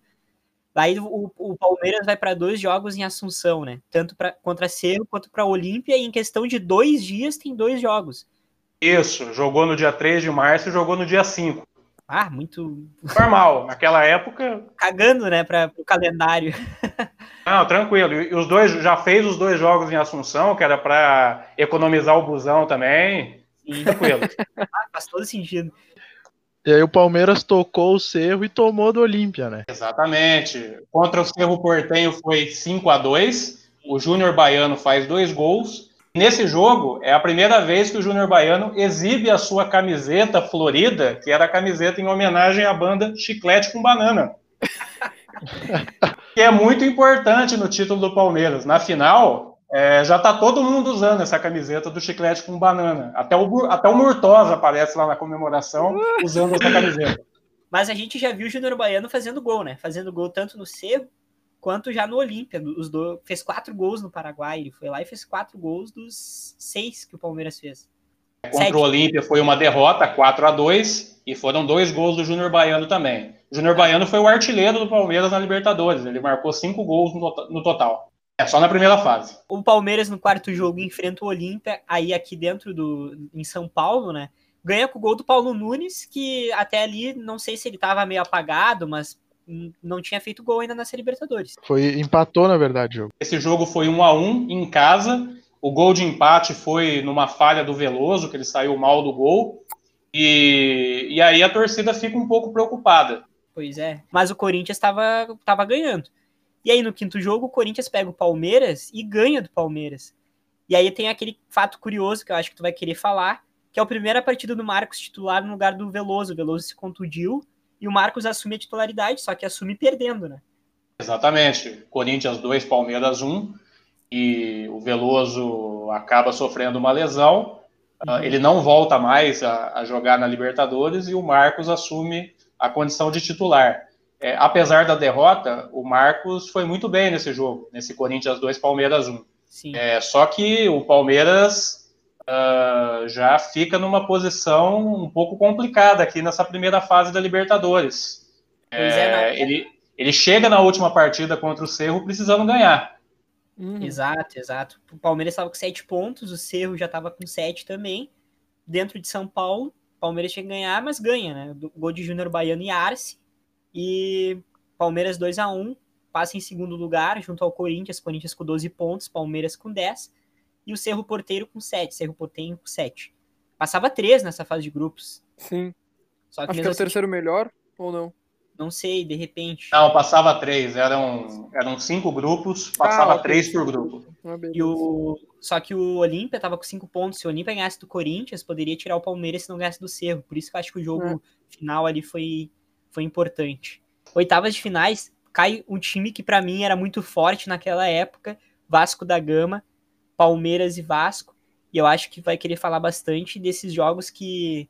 Aí o, o Palmeiras vai para dois jogos em Assunção, né? Tanto pra, contra Cerro quanto para Olímpia, e em questão de dois dias tem dois jogos. Isso, jogou no dia 3 de março e jogou no dia 5. Ah, muito. Normal, naquela época. Cagando, né, para o calendário. Não, tranquilo. E os dois já fez os dois jogos em Assunção, que era para economizar o busão também. Sim. Tranquilo. Ah, faz todo sentido. E aí o Palmeiras tocou o Cerro e tomou do Olímpia, né? Exatamente. Contra o Cerro Portenho foi 5 a 2 O Júnior Baiano faz dois gols. Nesse jogo, é a primeira vez que o Júnior Baiano exibe a sua camiseta florida, que era a camiseta em homenagem à banda Chiclete com Banana. que é muito importante no título do Palmeiras. Na final, é, já tá todo mundo usando essa camiseta do Chiclete com Banana. Até o, até o Murtosa aparece lá na comemoração usando essa camiseta. Mas a gente já viu o Júnior Baiano fazendo gol, né? Fazendo gol tanto no Cerro quanto já no Olímpia. Os dois, fez quatro gols no Paraguai. Ele foi lá e fez quatro gols dos seis que o Palmeiras fez. Contra Sete. o Olímpia foi uma derrota, 4 a 2 e foram dois gols do Júnior Baiano também. O Júnior Baiano foi o artilheiro do Palmeiras na Libertadores. Ele marcou cinco gols no to- no total. É só na primeira fase. O Palmeiras no quarto jogo enfrenta o Olímpia, aí aqui dentro do em São Paulo, né? Ganha com o gol do Paulo Nunes, que até ali não sei se ele tava meio apagado, mas não tinha feito gol ainda nessa Libertadores. Foi, empatou, na verdade, o jogo. Esse jogo foi 1 a 1 em casa. O gol de empate foi numa falha do Veloso, que ele saiu mal do gol. E, e aí a torcida fica um pouco preocupada. Pois é. Mas o Corinthians estava tava ganhando. E aí no quinto jogo o Corinthians pega o Palmeiras e ganha do Palmeiras. E aí tem aquele fato curioso que eu acho que tu vai querer falar, que é a primeira partida do Marcos titular no lugar do Veloso. O Veloso se contundiu e o Marcos assume a titularidade, só que assume perdendo, né? Exatamente. Corinthians 2, Palmeiras 1. E o Veloso acaba sofrendo uma lesão. Uh, ele não volta mais a, a, jogar na Libertadores e o Marcos assume a condição de titular. É, apesar da derrota, o Marcos foi muito bem nesse jogo, nesse Corinthians 2, Palmeiras 1. Sim. É, só que o Palmeiras uh, já fica numa posição um pouco complicada aqui nessa primeira fase da Libertadores. Pois é, É, ele, ele chega na última partida contra o Cerro precisando ganhar. Uhum. Exato, exato. O Palmeiras estava com sete pontos, o Cerro já estava com sete também. Dentro de São Paulo, o Palmeiras tinha que ganhar, mas ganha, né? Gol de Júnior Baiano e Arce. E Palmeiras 2 a 1 passa em segundo lugar, junto ao Corinthians. Corinthians com 12 pontos, Palmeiras com 10. E o Cerro Porteiro com 7, Cerro Porteiro com 7. Passava 3 nessa fase de grupos. Sim. Só que Acho que é o assim, terceiro melhor, ou não? não sei, de repente. Não, passava três, eram, eram cinco grupos, passava Ah, três por grupo. Ah. E o... Só que o Olímpia tava com 5 pontos. Se o Olímpia ganhasse do Corinthians, poderia tirar o Palmeiras se não ganhasse do Cerro. Por isso que eu acho que o jogo É. final ali foi, foi importante. Oitavas de finais, cai um time que pra mim era muito forte naquela época. Vasco da Gama, Palmeiras e Vasco. E eu acho que vai querer falar bastante desses jogos que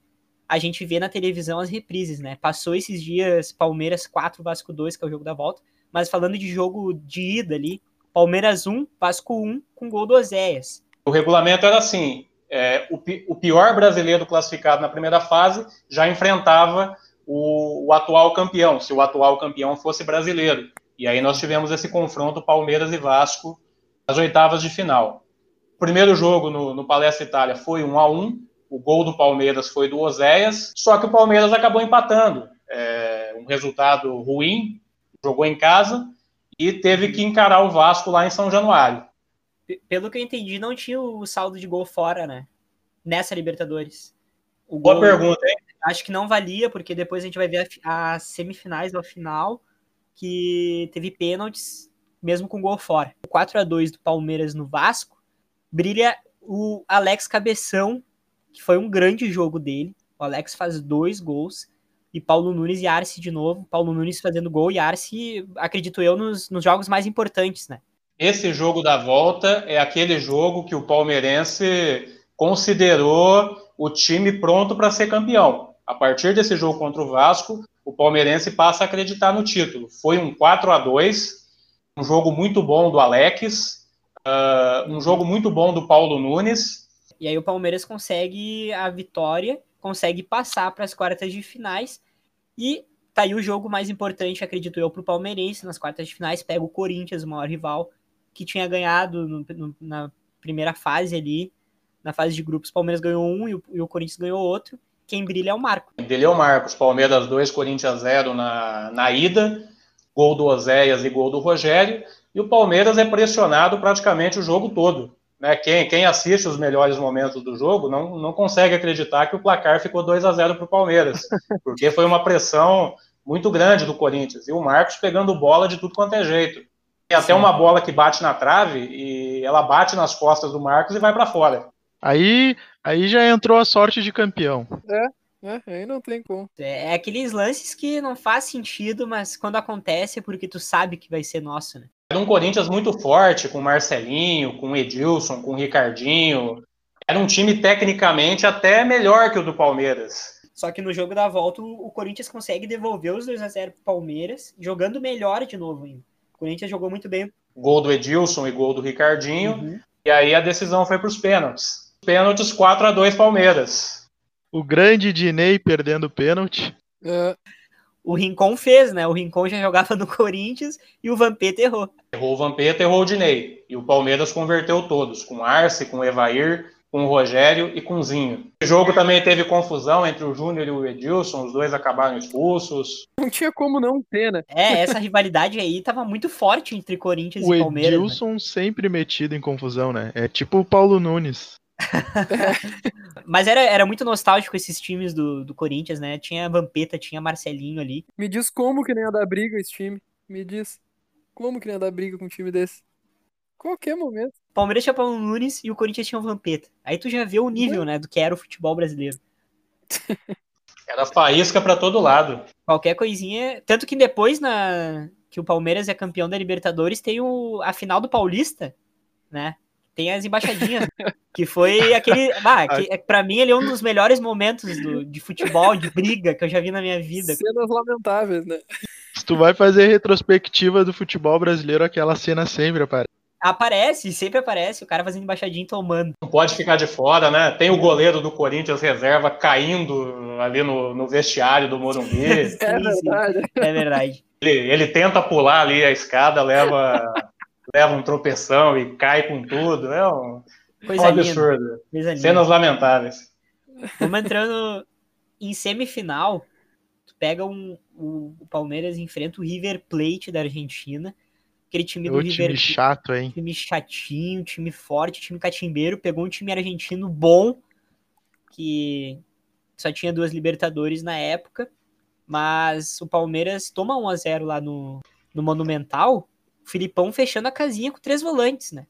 a gente vê na televisão as reprises, né? Passou esses dias Palmeiras 4, Vasco 2, que é o jogo da volta. Mas falando de jogo de ida ali, Palmeiras 1, Vasco 1, com gol do Oséias. O regulamento era assim: é, o, o pior brasileiro classificado na primeira fase já enfrentava o, o atual campeão, se o atual campeão fosse brasileiro. E aí nós tivemos esse confronto Palmeiras e Vasco nas oitavas de final. Primeiro jogo no, no Palestra Itália foi 1 a 1 o gol do Palmeiras foi do Oséias, só que o Palmeiras acabou empatando. É, um resultado ruim, jogou em casa e teve que encarar o Vasco lá em São Januário. Pelo que eu entendi, não tinha o saldo de gol fora, né? Nessa Libertadores. O Boa pergunta, hein? Acho que não valia, porque depois a gente vai ver as semifinais ou a final, que teve pênaltis, mesmo com gol fora. O 4 a 2 do Palmeiras no Vasco, brilha o Alex Cabeção, que foi um grande jogo dele. O Alex faz dois gols. E Paulo Nunes e Arce de novo. Paulo Nunes fazendo gol e Arce, acredito eu, nos, nos jogos mais importantes, né? Esse jogo da volta é aquele jogo que o palmeirense considerou o time pronto para ser campeão. A partir desse jogo contra o Vasco, o palmeirense passa a acreditar no título. Foi um 4 a 2 um jogo muito bom do Alex, uh, um jogo muito bom do Paulo Nunes. E aí o Palmeiras consegue a vitória, consegue passar para as quartas de finais e tá aí o jogo mais importante, acredito eu, para o palmeirense nas quartas de finais. Pega o Corinthians, o maior rival, que tinha ganhado no, no, na primeira fase ali, na fase de grupos, o Palmeiras ganhou um e o, e o Corinthians ganhou outro. Quem brilha é o Marco. Dele é o Marcos. Palmeiras 2, Corinthians 0 na, na ida. Gol do Oséias e gol do Rogério. E o Palmeiras é pressionado praticamente o jogo todo. Né? Quem, quem assiste os melhores momentos do jogo não, não consegue acreditar que o placar ficou 2 a 0 para o Palmeiras. Porque foi uma pressão muito grande do Corinthians. E o Marcos pegando bola de tudo quanto é jeito. Tem até Sim. uma bola que bate na trave e ela bate nas costas do Marcos e vai para fora. Aí, aí já entrou a sorte de campeão. É, é, aí não tem como. É, é aqueles lances que não faz sentido, mas quando acontece é porque tu sabe que vai ser nosso, né? Era um Corinthians muito forte, com Marcelinho, com Edilson, com Ricardinho. Era um time tecnicamente até melhor que o do Palmeiras. Só que no jogo da volta o Corinthians consegue devolver os 2 a 0 pro Palmeiras, jogando melhor de novo ainda. O Corinthians jogou muito bem. Gol do Edilson e gol do Ricardinho. Uhum. E aí a decisão foi para os pênaltis. Pênaltis 4 a 2 Palmeiras. O grande Dinei perdendo pênalti. É. O Rincon fez, né? O Rincon já jogava no Corinthians e o Vampeta errou. Errou o Vampeta, errou o Dinei. E o Palmeiras converteu todos, com Arce, com Evair, com o Rogério e com o Zinho. O jogo também teve confusão entre o Júnior e o Edilson, os dois acabaram expulsos. Não tinha como não ter, né? É, essa rivalidade aí tava muito forte entre Corinthians o e Palmeiras. O Edilson né? sempre metido em confusão, né? É tipo o Paulo Nunes. Mas era, era muito nostálgico esses times do, do Corinthians, né? Tinha Vampeta, tinha Marcelinho ali. Me diz como que nem ia dar briga esse time. Me diz. Como que nem ia dar briga com um time desse? Qualquer momento. Palmeiras tinha Paulo Nunes e o Corinthians tinha o Vampeta. Aí tu já vê o nível, né, do que era o futebol brasileiro. Era faísca para todo lado. Qualquer coisinha. Tanto que depois, na que o Palmeiras é campeão da Libertadores, tem o... a final do Paulista, né? Tem as embaixadinhas. que foi aquele. Ah, que, pra mim, ele é um dos melhores momentos do, de futebol, de briga que eu já vi na minha vida. Cenas lamentáveis, né? Se tu vai fazer retrospectiva do futebol brasileiro, aquela cena sempre aparece. Aparece, sempre aparece, o cara fazendo embaixadinha e tomando. Não pode ficar de fora, né? Tem o goleiro do Corinthians reserva caindo ali no, no vestiário do Morumbi. é verdade. É verdade. Ele, ele, tenta pular ali a escada, leva, leva um tropeção e cai com tudo. É um, Coisa um absurdo. Coisa Cenas lamentáveis. Vamos entrando em semifinal. Tu pega um, o, o Palmeiras enfrenta o River Plate da Argentina Aquele time do o River. Time chato, hein? Time chatinho, time forte, time catimbeiro. Pegou um time argentino bom, que só tinha duas Libertadores na época. Mas o Palmeiras toma 1 a 0 lá no, no Monumental. O Filipão fechando a casinha com três volantes, né?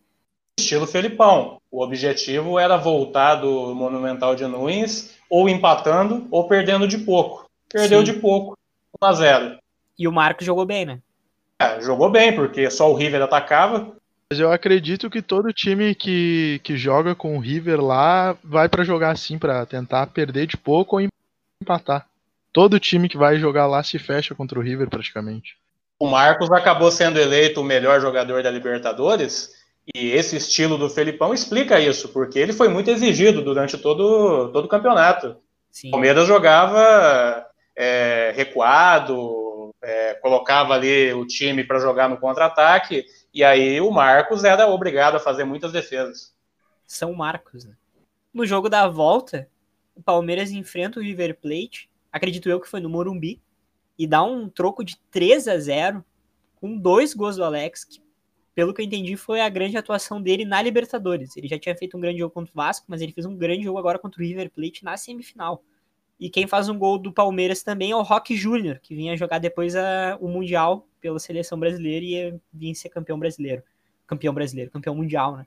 Estilo Felipão. O objetivo era voltar do Monumental de Nunes ou empatando ou perdendo de pouco. Perdeu Sim. de pouco. 1 a 0 E o Marcos jogou bem, né? É, jogou bem, porque só o River atacava. Mas eu acredito que todo time que, que joga com o River lá vai para jogar assim, para tentar perder de pouco ou empatar. Todo time que vai jogar lá se fecha contra o River praticamente. O Marcos acabou sendo eleito o melhor jogador da Libertadores e esse estilo do Felipão explica isso, porque ele foi muito exigido durante todo, todo o campeonato. Sim. O Palmeiras jogava é, recuado, é, colocava ali o time para jogar no contra-ataque, e aí o Marcos era obrigado a fazer muitas defesas. São Marcos, né? No jogo da volta, o Palmeiras enfrenta o River Plate, acredito eu que foi no Morumbi, e dá um troco de 3 a 0 com dois gols do Alex, que pelo que eu entendi, foi a grande atuação dele na Libertadores. Ele já tinha feito um grande jogo contra o Vasco, mas ele fez um grande jogo agora contra o River Plate na semifinal. E quem faz um gol do Palmeiras também é o Roque Júnior, que vinha jogar depois a, o Mundial pela seleção brasileira e vinha ser campeão brasileiro. Campeão brasileiro, campeão mundial, né?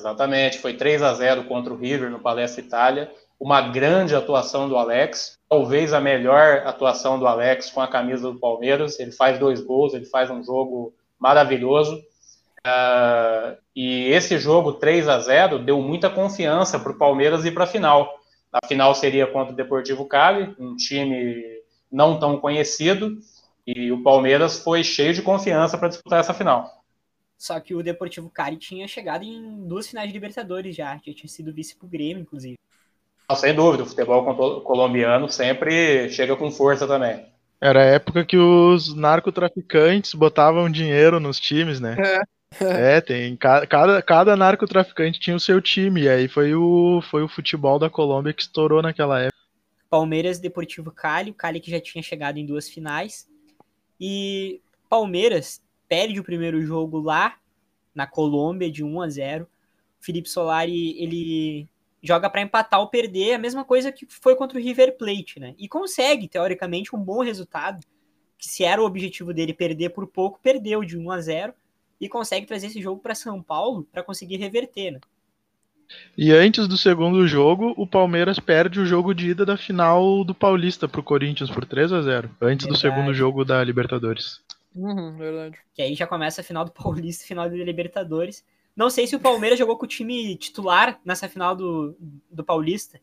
Exatamente, foi 3 a 0 contra o River no Palestra Itália. Uma grande atuação do Alex, talvez a melhor atuação do Alex com a camisa do Palmeiras. Ele faz dois gols, ele faz um jogo maravilhoso. Uh, e esse jogo 3 a 0 deu muita confiança para o Palmeiras ir para a final. A final seria contra o Deportivo Cali, um time não tão conhecido, e o Palmeiras foi cheio de confiança para disputar essa final. Só que o Deportivo Cali tinha chegado em duas finais de Libertadores já, tinha sido vice pro Grêmio, inclusive. Sem dúvida, o futebol colombiano sempre chega com força também. Era a época que os narcotraficantes botavam dinheiro nos times, né? É. É, tem. Cada, cada narcotraficante tinha o seu time. E aí foi o, foi o futebol da Colômbia que estourou naquela época. Palmeiras Deportivo Cali, o Cali que já tinha chegado em duas finais. E Palmeiras perde o primeiro jogo lá na Colômbia de 1 a 0. O Felipe Solari, ele joga para empatar ou perder, a mesma coisa que foi contra o River Plate, né? E consegue, teoricamente, um bom resultado. Que se era o objetivo dele perder por pouco, perdeu de 1 a 0 e consegue trazer esse jogo para São Paulo para conseguir reverter, né? E antes do segundo jogo, o Palmeiras perde o jogo de ida da final do Paulista pro Corinthians por 3 a 0 antes verdade. do segundo jogo da Libertadores. Uhum, verdade. Que aí já começa a final do Paulista e final da Libertadores. Não sei se o Palmeiras jogou com o time titular nessa final do, do Paulista.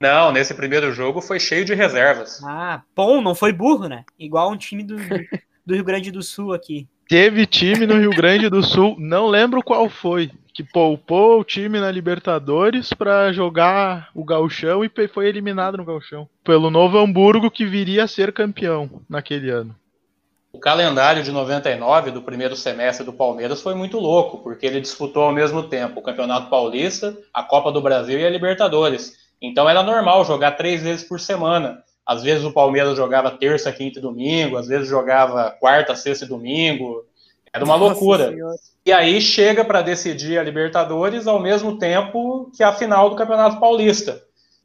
Não, nesse primeiro jogo foi cheio de reservas. Ah, bom, não foi burro, né? Igual um time do, do Rio Grande do Sul aqui. Teve time no Rio Grande do Sul, não lembro qual foi, que poupou o time na Libertadores para jogar o Gauchão e foi eliminado no Gauchão. Pelo Novo Hamburgo, que viria a ser campeão naquele ano. O calendário de 99 do primeiro semestre do Palmeiras foi muito louco, porque ele disputou ao mesmo tempo o Campeonato Paulista, a Copa do Brasil e a Libertadores. Então era normal jogar três vezes por semana. Às vezes o Palmeiras jogava terça, quinta e domingo, às vezes jogava quarta, sexta e domingo. Era uma Nossa loucura. Senhora. E aí chega para decidir a Libertadores ao mesmo tempo que a final do Campeonato Paulista.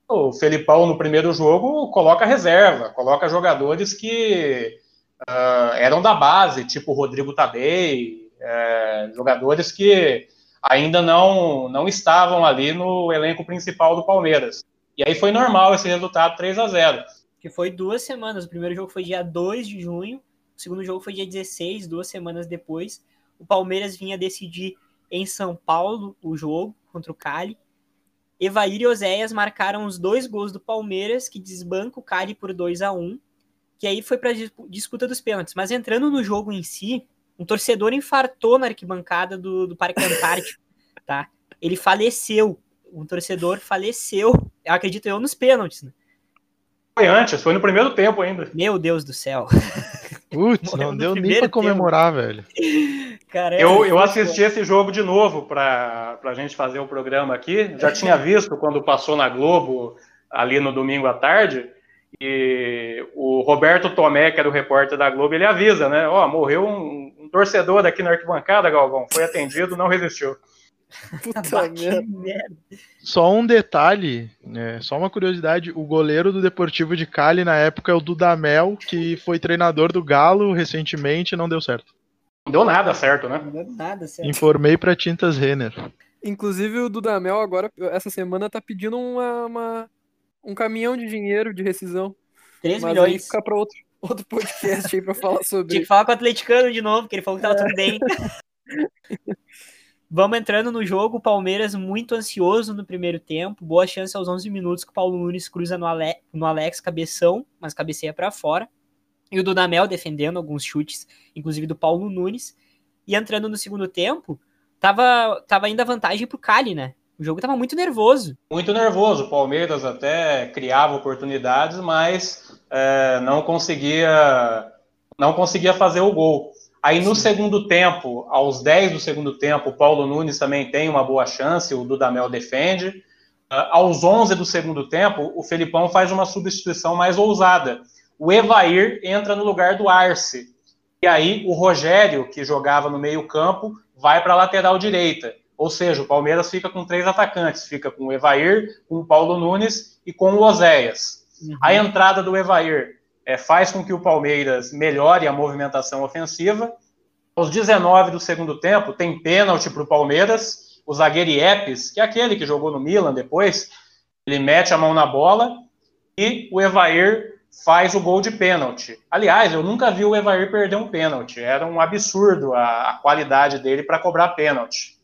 O Felipão, no primeiro jogo, coloca reserva, coloca jogadores que uh, eram da base, tipo Rodrigo Tadei, é, jogadores que ainda não, não estavam ali no elenco principal do Palmeiras. E aí foi normal esse resultado 3 a 0 que foi duas semanas. O primeiro jogo foi dia 2 de junho, o segundo jogo foi dia 16, duas semanas depois. O Palmeiras vinha decidir em São Paulo o jogo contra o Cali. Evair e Oséias marcaram os dois gols do Palmeiras, que desbanca o Cali por 2 a 1 que aí foi para disputa dos pênaltis. Mas entrando no jogo em si, um torcedor infartou na arquibancada do, do Parque Antártico, tá? Ele faleceu. Um torcedor faleceu, acredito eu, nos pênaltis, né? Foi antes, foi no primeiro tempo ainda. Meu Deus do céu. Putz, não deu nem pra comemorar, tempo. velho. Cara, eu, eu assisti esse jogo de novo pra, pra gente fazer o programa aqui. Já tinha visto quando passou na Globo ali no domingo à tarde. E o Roberto Tomé, que era o repórter da Globo, ele avisa, né? Ó, oh, morreu um, um torcedor aqui na arquibancada, Galvão. Foi atendido, não resistiu. Puta merda. Só um detalhe, né, só uma curiosidade: o goleiro do Deportivo de Cali na época é o Dudamel, que foi treinador do Galo recentemente e não deu certo. Não deu nada certo, né? Não deu nada certo. Informei pra Tintas Renner. Inclusive o Dudamel agora, essa semana, tá pedindo uma, uma um caminhão de dinheiro de rescisão. 3 Mas milhões. Aí fica pra outro, outro podcast aí pra falar sobre. Tinha que falar com o atleticano de novo, que ele falou que tava é. tudo bem. Vamos entrando no jogo, o Palmeiras muito ansioso no primeiro tempo, boa chance aos 11 minutos que o Paulo Nunes cruza no, Ale, no Alex cabeção, mas cabeceia para fora. E o Dudamel defendendo alguns chutes, inclusive do Paulo Nunes. E entrando no segundo tempo, tava, tava ainda vantagem pro Cali, né? O jogo tava muito nervoso. Muito nervoso. O Palmeiras até criava oportunidades, mas é, não conseguia não conseguia fazer o gol. Aí no segundo tempo, aos 10 do segundo tempo, o Paulo Nunes também tem uma boa chance, o Dudamel defende. aos 11 do segundo tempo, o Felipão faz uma substituição mais ousada. O Evair entra no lugar do Arce. E aí o Rogério, que jogava no meio-campo, vai para a lateral direita. Ou seja, o Palmeiras fica com três atacantes: fica com o Evair, com o Paulo Nunes e com o Oséias. Uhum. A entrada do Evair é, faz com que o Palmeiras melhore a movimentação ofensiva. Aos 19 do segundo tempo, tem pênalti para o Palmeiras. O zagueiro Iepes, que é aquele que jogou no Milan depois, ele mete a mão na bola e o Evair faz o gol de pênalti. Aliás, eu nunca vi o Evair perder um pênalti. Era um absurdo a, a qualidade dele para cobrar pênalti.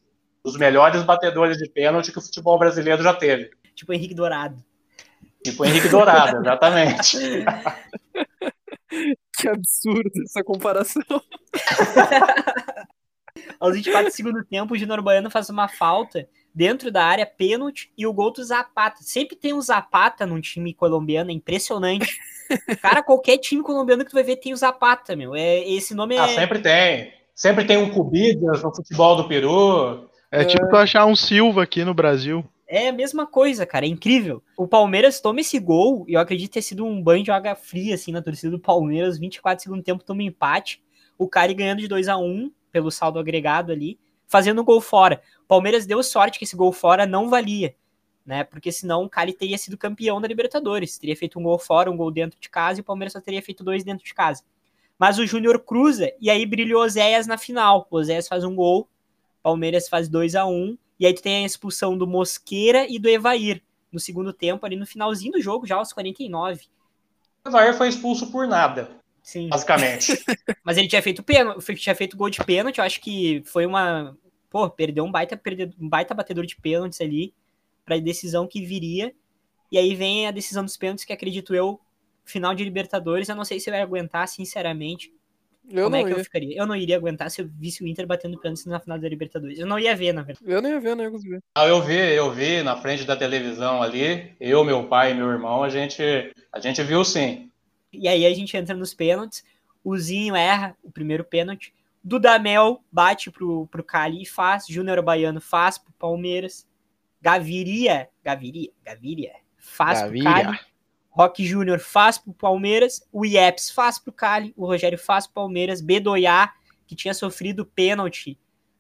Os melhores batedores de pênalti que o futebol brasileiro já teve. Tipo Henrique Dourado. Tipo Henrique Dourado, exatamente. que absurdo essa comparação. Aos 24 do segundo tempo, o Júnior Baiano faz uma falta dentro da área, pênalti, e o gol do Zapata. Sempre tem um Zapata num time colombiano, é impressionante. Cara, qualquer time colombiano que tu vai ver tem o Zapata, meu. É, esse nome ah, é. Ah, sempre tem. Sempre tem um Cubidas no futebol do Peru. É, é... tipo tu achar um Silva aqui no Brasil. É a mesma coisa, cara, é incrível. O Palmeiras toma esse gol, e eu acredito ter sido um banho de água fria, assim, na torcida do Palmeiras. 24 segundos tempo, toma um empate. O cara ganhando de 2 a 1 pelo saldo agregado ali, fazendo um gol fora. O Palmeiras deu sorte que esse gol fora não valia, né? Porque senão o Cali teria sido campeão da Libertadores. Teria feito um gol fora, um gol dentro de casa, e o Palmeiras só teria feito dois dentro de casa. Mas o Júnior cruza, e aí brilhou o Oséias na final. O Oséias faz um gol, Palmeiras faz 2 a 1 e aí tu tem a expulsão do Mosqueira e do Evair no segundo tempo, ali no finalzinho do jogo, já aos 49. O Evair foi expulso por nada. Sim. Basicamente. Mas ele tinha feito pênalti, tinha feito gol de pênalti, eu acho que foi uma. Pô, perdeu um baita, perdeu, um baita batedor de pênaltis ali para decisão que viria. E aí vem a decisão dos pênaltis, que acredito eu, final de Libertadores. Eu não sei se vai aguentar, sinceramente. Eu Como é que ia. eu ficaria? Eu não iria aguentar se eu visse o Inter batendo pênalti na final da Libertadores. Eu não ia ver, na verdade. Eu não ia ver, não ia conseguir. Ah, eu vi, eu vi na frente da televisão ali. Eu, meu pai e meu irmão, a gente, a gente viu sim. E aí a gente entra nos pênaltis. O Zinho erra o primeiro pênalti. Dudamel bate pro, pro Cali e faz. Júnior Baiano faz pro Palmeiras. Gaviria, Gaviria, Gaviria, faz Gaviria. pro Cali. Rock Júnior faz pro Palmeiras, o Ieps faz pro Cali, o Rogério faz pro Palmeiras, Bedoiá, que tinha sofrido pênalti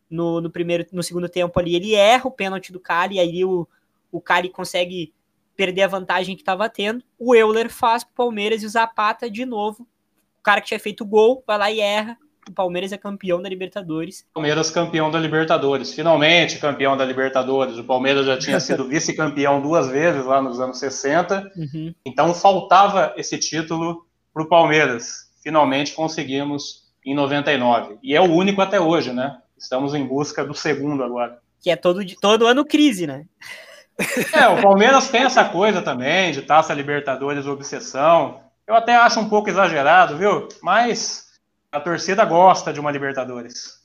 no, no, primeiro, no segundo tempo ali, ele erra o pênalti do Cali, aí o, o Cali consegue perder a vantagem que estava tendo. O Euler faz pro Palmeiras e o Zapata de novo. O cara que tinha feito o gol vai lá e erra o Palmeiras é campeão da Libertadores. Palmeiras campeão da Libertadores, finalmente campeão da Libertadores. O Palmeiras já tinha sido vice-campeão duas vezes lá nos anos 60, uhum. então faltava esse título para o Palmeiras. Finalmente conseguimos em 99. E é o único até hoje, né? Estamos em busca do segundo agora. Que é todo, todo ano crise, né? É, o Palmeiras tem essa coisa também de taça Libertadores obsessão. Eu até acho um pouco exagerado, viu? Mas a torcida gosta de uma Libertadores.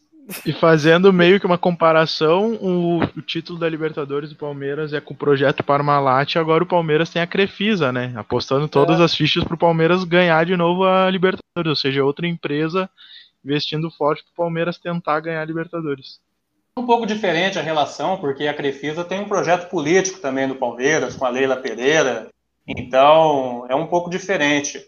E fazendo meio que uma comparação, o, o, título da Libertadores do Palmeiras é com o projeto Parmalat e agora o Palmeiras tem a Crefisa, né? Apostando todas é. as fichas para o Palmeiras ganhar de novo a Libertadores, ou seja, outra empresa investindo forte para o Palmeiras tentar ganhar a Libertadores. Um pouco diferente a relação, porque a Crefisa tem um projeto político também do Palmeiras, com a Leila Pereira, então é um pouco diferente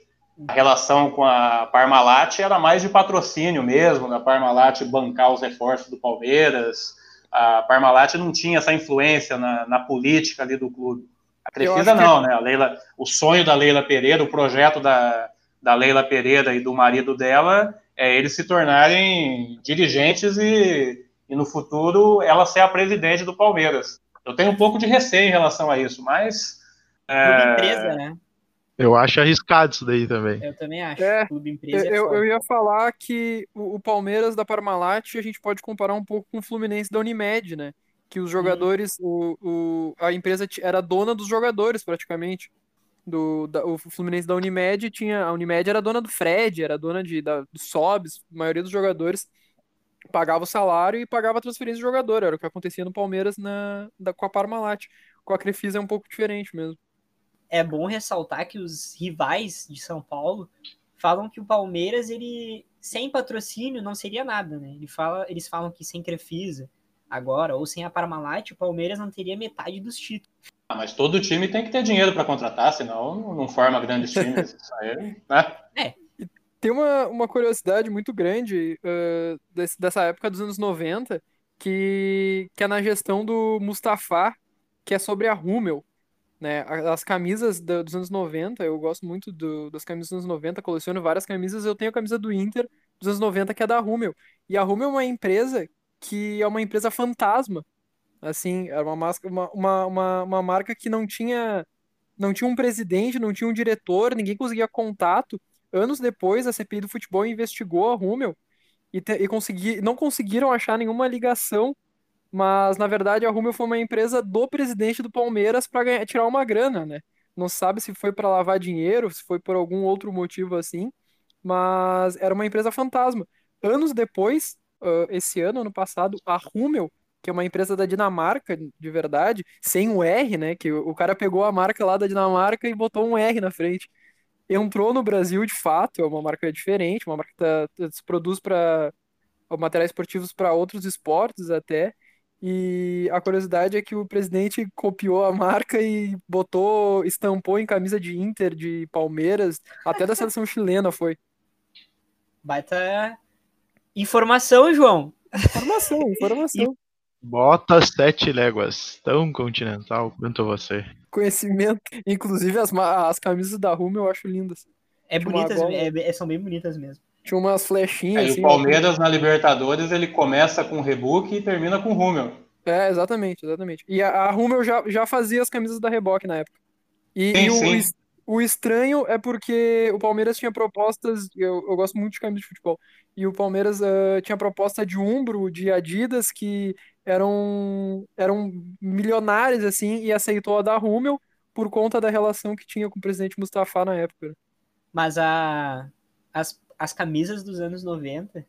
a relação com a Parmalat era mais de patrocínio mesmo, da Parmalat bancar os reforços do Palmeiras. A Parmalat não tinha essa influência na, na política ali do clube. A Crefisa não, que... né? A Leila, o sonho da Leila Pereira, o projeto da, da Leila Pereira e do marido dela é eles se tornarem dirigentes e, e no futuro ela ser a presidente do Palmeiras. Eu tenho um pouco de receio em relação a isso, mas. É, empresa, né? Eu acho arriscado isso daí também. Eu também acho. É, Clube empresa é eu, eu, ia falar que o, o, Palmeiras da Parmalat a gente pode comparar um pouco com o Fluminense da Unimed, né? Que os jogadores, o, o, a empresa era dona dos jogadores praticamente. Do, da, o Fluminense da Unimed tinha. A Unimed era dona do Fred, era dona de, da, do Sobs, a maioria dos jogadores pagava o salário e pagava a transferência do jogador. Era o que acontecia no Palmeiras na, da, com a Parmalat. Com a Crefisa é um pouco diferente mesmo é bom ressaltar que os rivais de São Paulo falam que o Palmeiras, ele sem patrocínio não seria nada, né? Ele fala, eles falam que sem Crefisa agora, ou sem a Parmalat, o Palmeiras não teria metade dos títulos. Ah, mas todo time tem que ter dinheiro para contratar, senão não forma grandes times. Isso aí, né? É. Tem uma, uma curiosidade muito grande uh, desse, dessa época dos anos 90, que, que é na gestão do Mustafa, que é sobre a Hummel. Né? As camisas do, dos anos 90, eu gosto muito do, das camisas dos anos 90, coleciono várias camisas. Eu tenho a camisa do Inter dos anos 90, que é da Hummel. E a Hummel é uma empresa que é uma empresa fantasma. Assim, era uma, uma, uma, uma marca que não tinha, não tinha um presidente, não tinha um diretor, ninguém conseguia contato anos depois, a CPI do futebol investigou a Rummel e, te, e consegui, não conseguiram achar nenhuma ligação, mas na verdade a Rummel foi uma empresa do presidente do Palmeiras para tirar uma grana, né? Não sabe se foi para lavar dinheiro, se foi por algum outro motivo assim, mas era uma empresa fantasma. Anos depois, uh, esse ano, ano passado, a Rummel, que é uma empresa da Dinamarca, de verdade, sem o R, né? Que o cara pegou a marca lá da Dinamarca e botou um R na frente entrou no Brasil de fato, é uma marca diferente, uma marca que tá, tá se produz para materiais esportivos para outros esportes até. E a curiosidade é que o presidente copiou a marca e botou, estampou em camisa de Inter, de Palmeiras, até da seleção chilena foi. Baita informação, João. Informação, informação. Bota sete léguas, tão continental quanto você. Conhecimento. Inclusive, as, as camisas da Ruma eu acho lindas. É bonitas, é, é, são bem bonitas mesmo. Tinha umas flechinhas. Aí assim, o Palmeiras na Libertadores ele começa com Rebook e termina com Rummel. É, exatamente, exatamente. E a, a Rummel já, já fazia as camisas da Reboque na época. E, sim, e o, sim. o estranho é porque o Palmeiras tinha propostas. Eu, eu gosto muito de camisas de futebol. E o Palmeiras uh, tinha proposta de Umbro, de Adidas, que eram, eram milionários, assim, e aceitou a da Rummel por conta da relação que tinha com o presidente Mustafa na época. Mas a, as, as camisas dos anos 90,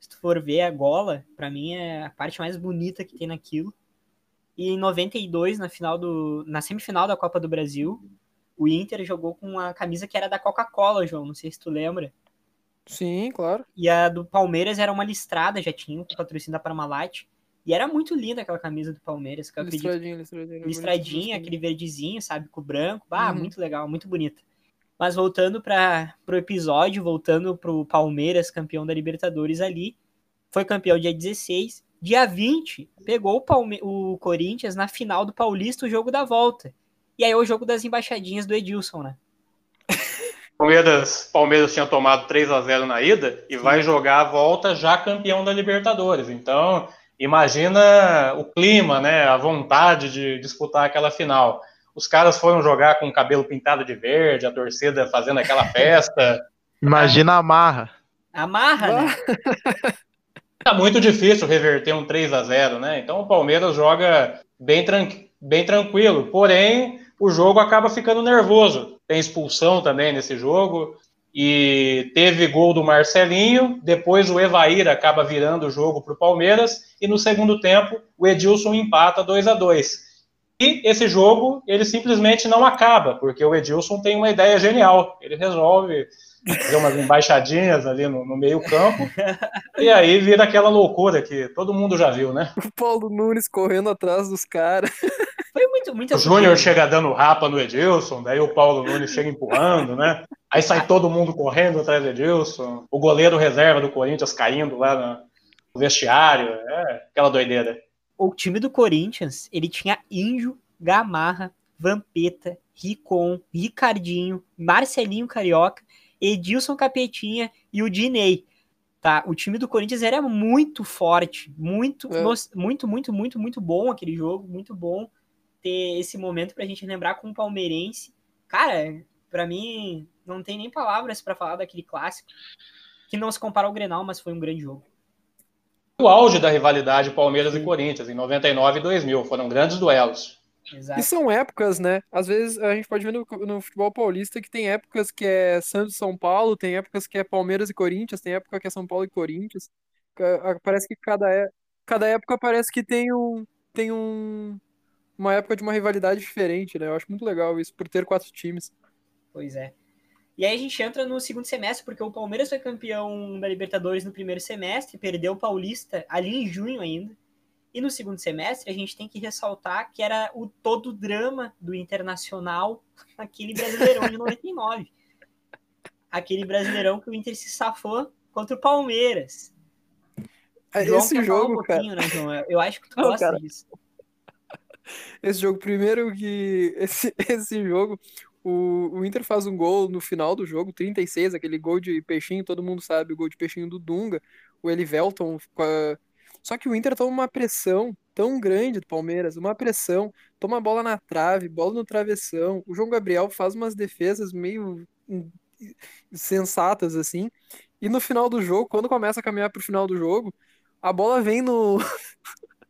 se tu for ver a gola, para mim é a parte mais bonita que tem naquilo. E em 92, na, final do, na semifinal da Copa do Brasil, o Inter jogou com uma camisa que era da Coca-Cola, João. Não sei se tu lembra. Sim, claro. E a do Palmeiras era uma listrada, já tinha com patrocínio da Parmalat. E era muito linda aquela camisa do Palmeiras. Que eu listradinha, listradinha. Listradinha, aquele verdezinho, sabe, com o branco. Ah, uhum. muito legal, muito bonita. Mas voltando para o episódio, voltando para o Palmeiras, campeão da Libertadores ali, foi campeão dia 16. Dia 20, pegou o, Palme o Corinthians na final do Paulista, o jogo da volta. E aí é o jogo das embaixadinhas do Edilson, né? Palmeiras, Palmeiras tinha tomado 3 a 0 na ida e Sim. vai jogar a volta já campeão da Libertadores. Então, imagina o clima, né, a vontade de disputar aquela final. Os caras foram jogar com o cabelo pintado de verde, a torcida fazendo aquela festa. Imagina a marra. A marra, né? Tá muito difícil reverter um 3 a 0 né? Então o Palmeiras joga bem, tran bem tranquilo. Porém, o jogo acaba ficando nervoso. Tem expulsão também nesse jogo e teve gol do Marcelinho, depois o Evair acaba virando o jogo para o Palmeiras, e no segundo tempo o Edilson empata 2 a 2 E esse jogo, ele simplesmente não acaba, porque o Edilson tem uma ideia genial, ele resolve fazer umas embaixadinhas ali no, no meio campo, e aí vira aquela loucura que todo mundo já viu, né? O Paulo Nunes correndo atrás dos caras. Foi muito, muito O Júnior chega dando rapa no Edilson, daí o Paulo Nunes chega empurrando, né? Aí sai todo mundo correndo atrás do Edilson. O goleiro reserva do Corinthians caindo lá no vestiário. É aquela doideira. O time do Corinthians, ele tinha Índio, Gamarra, Vampeta, Ricon, Ricardinho, Marcelinho Carioca, Edilson Capetinha e o Dinei. Tá? O time do Corinthians era muito forte, muito, é. muito, muito, muito, muito bom aquele jogo, muito bom ter esse momento pra gente lembrar com o palmeirense. Cara, para mim não tem nem palavras para falar daquele clássico que não se compara ao Grenal, mas foi um grande jogo. O auge da rivalidade Palmeiras Sim. e Corinthians em 99 e 2000 foram grandes duelos. Exato. E são épocas, né? Às vezes a gente pode ver no, no, futebol paulista que tem épocas que é Santos e São Paulo, tem épocas que é Palmeiras e Corinthians, tem época que é São Paulo e Corinthians. Parece que cada, é, cada época parece que tem um, tem um, uma época de uma rivalidade diferente, né? Eu acho muito legal isso, por ter quatro times. Pois é. E aí a gente entra no segundo semestre, porque o Palmeiras foi campeão da Libertadores no primeiro semestre, perdeu o Paulista ali em junho ainda. E no segundo semestre, a gente tem que ressaltar que era o todo drama do Internacional naquele Brasileirão de 99. Aquele Brasileirão que o Inter se safou contra o Palmeiras. João, Esse jogo, um cara... né, João? Eu acho que tu Não, gosta cara. disso. Esse jogo, primeiro que esse, esse jogo, o, o Inter faz um gol no final do jogo, 36, aquele gol de peixinho, todo mundo sabe, o gol de peixinho do Dunga, o Elivelton a, só que o Inter toma uma pressão tão grande do Palmeiras, uma pressão, toma a bola na trave, bola no travessão. O João Gabriel faz umas defesas meio sensatas assim. E no final do jogo, quando começa a caminhar pro final do jogo, a bola vem no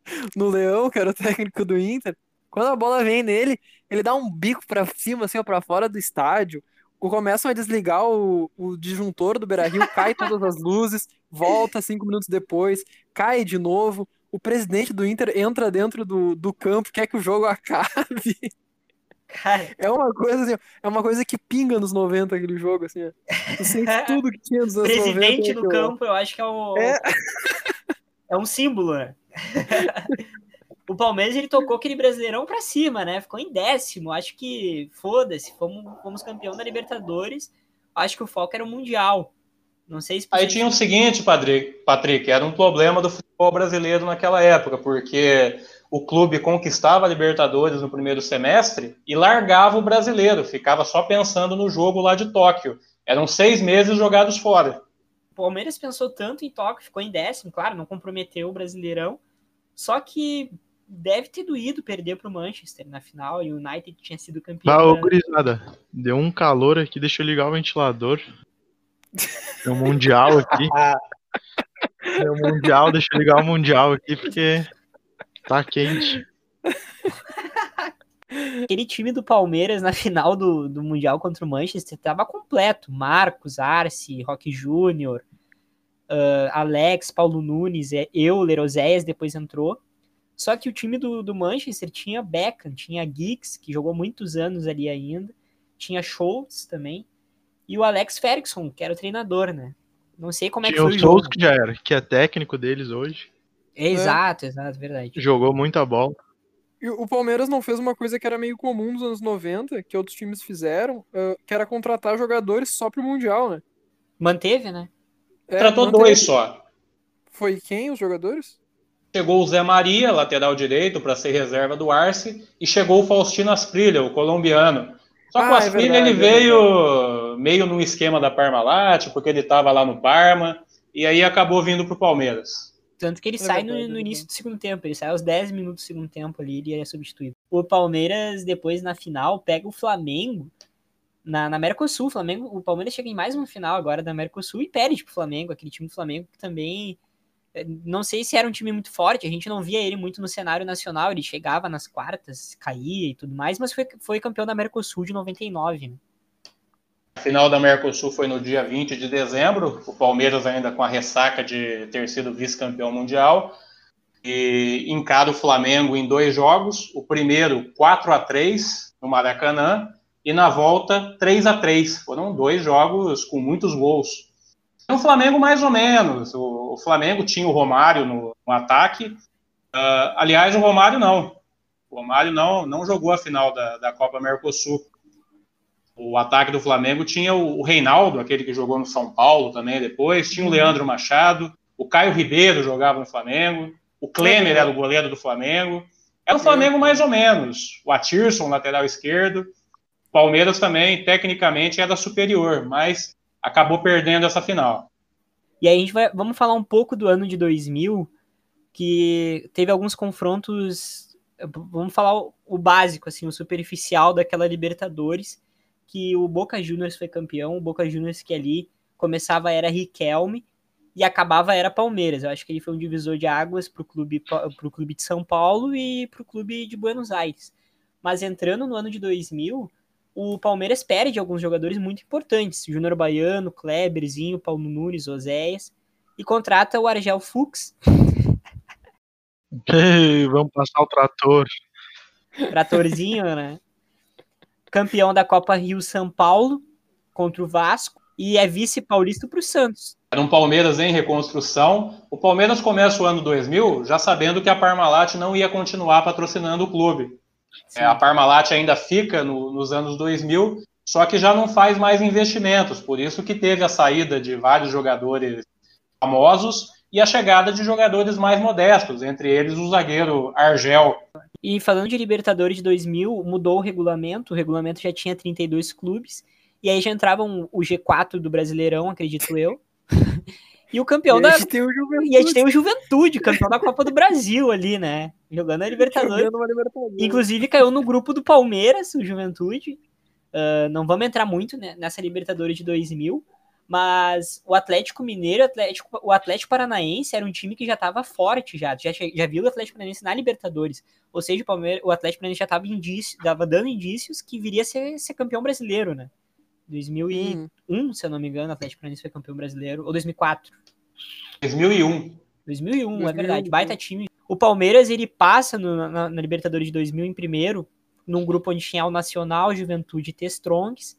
no Leão, que era o técnico do Inter. Quando a bola vem nele, ele dá um bico para cima assim, ou para fora do estádio começam a desligar o, o disjuntor do Beira-Rio, cai todas as luzes, volta cinco minutos depois, cai de novo, o presidente do Inter entra dentro do, do campo, quer que o jogo acabe. Cara. É uma coisa assim, é uma coisa que pinga nos 90 aquele jogo, assim. Tu sente tudo que tinha nos anos Presidente 90, no campo, eu acho que é o. É, é um símbolo, né? O Palmeiras ele tocou aquele brasileirão para cima, né? Ficou em décimo. Acho que foda-se, fomos, fomos campeão da Libertadores. Acho que o foco era o Mundial. Não sei se. Aí tinha o seguinte, Patrick, Patrick, era um problema do futebol brasileiro naquela época, porque o clube conquistava a Libertadores no primeiro semestre e largava o brasileiro, ficava só pensando no jogo lá de Tóquio. Eram seis meses jogados fora. O Palmeiras pensou tanto em Tóquio, ficou em décimo, claro, não comprometeu o Brasileirão. Só que deve ter doído perder para o Manchester na final e o United tinha sido campeão. Ah, ô, gurizada, deu um calor aqui, deixa eu ligar o ventilador. Tem um mundial aqui. Tem um mundial, deixa eu ligar o mundial aqui porque tá quente. Aquele time do Palmeiras na final do, do Mundial contra o Manchester tava completo. Marcos, Arce, Roque Júnior, uh, Alex, Paulo Nunes, eu, Lerozéias depois entrou. Só que o time do, do Manchester tinha Beckham, tinha Giggs, que jogou muitos anos ali ainda, tinha Schultz também, e o Alex Ferguson, que era o treinador, né? Não sei como é que foi o Schultz, que já era, que é técnico deles hoje. É, exato, é. exato, verdade. Jogou muita bola. E o Palmeiras não fez uma coisa que era meio comum nos anos 90, que outros times fizeram, uh, que era contratar jogadores só pro Mundial, né? Manteve, né? É, Tratou manteve. dois só. Foi quem os jogadores? Chegou o Zé Maria, lateral direito, para ser reserva do Arce, e chegou o Faustino Asprilha, o colombiano. Só que ah, o Asprilha é verdade, ele é veio meio no esquema da Parmalat, porque ele estava lá no Parma, e aí acabou vindo para o Palmeiras. Tanto que ele é sai verdade, no, no, início do segundo tempo, ele sai aos 10 minutos do segundo tempo ali, ele é substituído. O Palmeiras, depois na final, pega o Flamengo na, na Mercosul. O, Flamengo, o Palmeiras chega em mais uma final agora da Mercosul e perde pro Flamengo, aquele time do Flamengo que também não sei se era um time muito forte, a gente não via ele muito no cenário nacional, ele chegava nas quartas, caía e tudo mais, mas foi, foi campeão da Mercosul de 99. Né? A final da Mercosul foi no dia 20 de dezembro, o Palmeiras ainda com a ressaca de ter sido vice-campeão mundial, e encara o Flamengo em dois jogos, o primeiro 4 a 3 no Maracanã, e na volta 3 a 3 Foram dois jogos com muitos gols. O Flamengo, mais ou menos. O, o Flamengo tinha o Romário no, no ataque. Uh, aliás, o Romário não. O Romário não, não jogou a final da, da Copa Mercosul. O ataque do Flamengo tinha o, o Reinaldo, aquele que jogou no São Paulo também depois. Tinha o Leandro Machado. O Caio Ribeiro jogava no Flamengo. O Klemer era o goleiro do Flamengo. Era o Flamengo mais ou menos. O Atirson, lateral esquerdo. Palmeiras também, tecnicamente, era superior, mas acabou perdendo essa final. E aí a gente vai, vamos falar um pouco do ano de 2000, que teve alguns confrontos, vamos falar o, básico, assim, o superficial daquela Libertadores, que o Boca Juniors foi campeão, o Boca Juniors que ali começava era Riquelme e acabava era Palmeiras. Eu acho que ele foi um divisor de águas para o clube, clube de São Paulo e para o clube de Buenos Aires. Mas entrando no ano de 2000, o Palmeiras perde alguns jogadores muito importantes, Júnior Baiano, Kleberzinho, Paulo Nunes, Oséias, e contrata o Argel Fux. Ei, vamos passar o trator. Tratorzinho, né? Campeão da Copa Rio São Paulo contra o Vasco e é vice paulista para o Santos. Era um Palmeiras em reconstrução. O Palmeiras começa o ano 2000 já sabendo que a Parmalat não ia continuar patrocinando o clube. É, a Parmalat ainda fica no, nos anos 2000, só que já não faz mais investimentos. Por isso que teve a saída de vários jogadores famosos e a chegada de jogadores mais modestos, entre eles o zagueiro Argel. E falando de Libertadores de 2000, mudou o regulamento, o regulamento já tinha 32 clubes, e aí já entravam o G4 do Brasileirão, acredito eu. E o campeão E da. a gente tem o Juventude. E a gente tem o Juventude, campeão da Copa do Brasil ali, né? Jogando a Libertadores. Libertadores. Inclusive caiu no grupo do Palmeiras, o Juventude. Uh, não vamos entrar muito né, nessa Libertadores de 2000, mas o Atlético Mineiro, o Atlético, o Atlético Paranaense era um time que já estava forte já, já, já viu o Atlético Paranaense na Libertadores, ou seja, o, Palmeiras, o Atlético Paranaense já estava indício, dando indícios que viria a ser, ser campeão brasileiro, né? 2001, Hum. se eu não me engano, o Atlético Paranaense foi campeão brasileiro, ou 2004. 2001. 2001, é 2001, verdade, sim. baita time. O Palmeiras, ele passa no- na, na Libertadores de 2000 em primeiro, num grupo onde tinha o Nacional, Juventude e T-Strongs,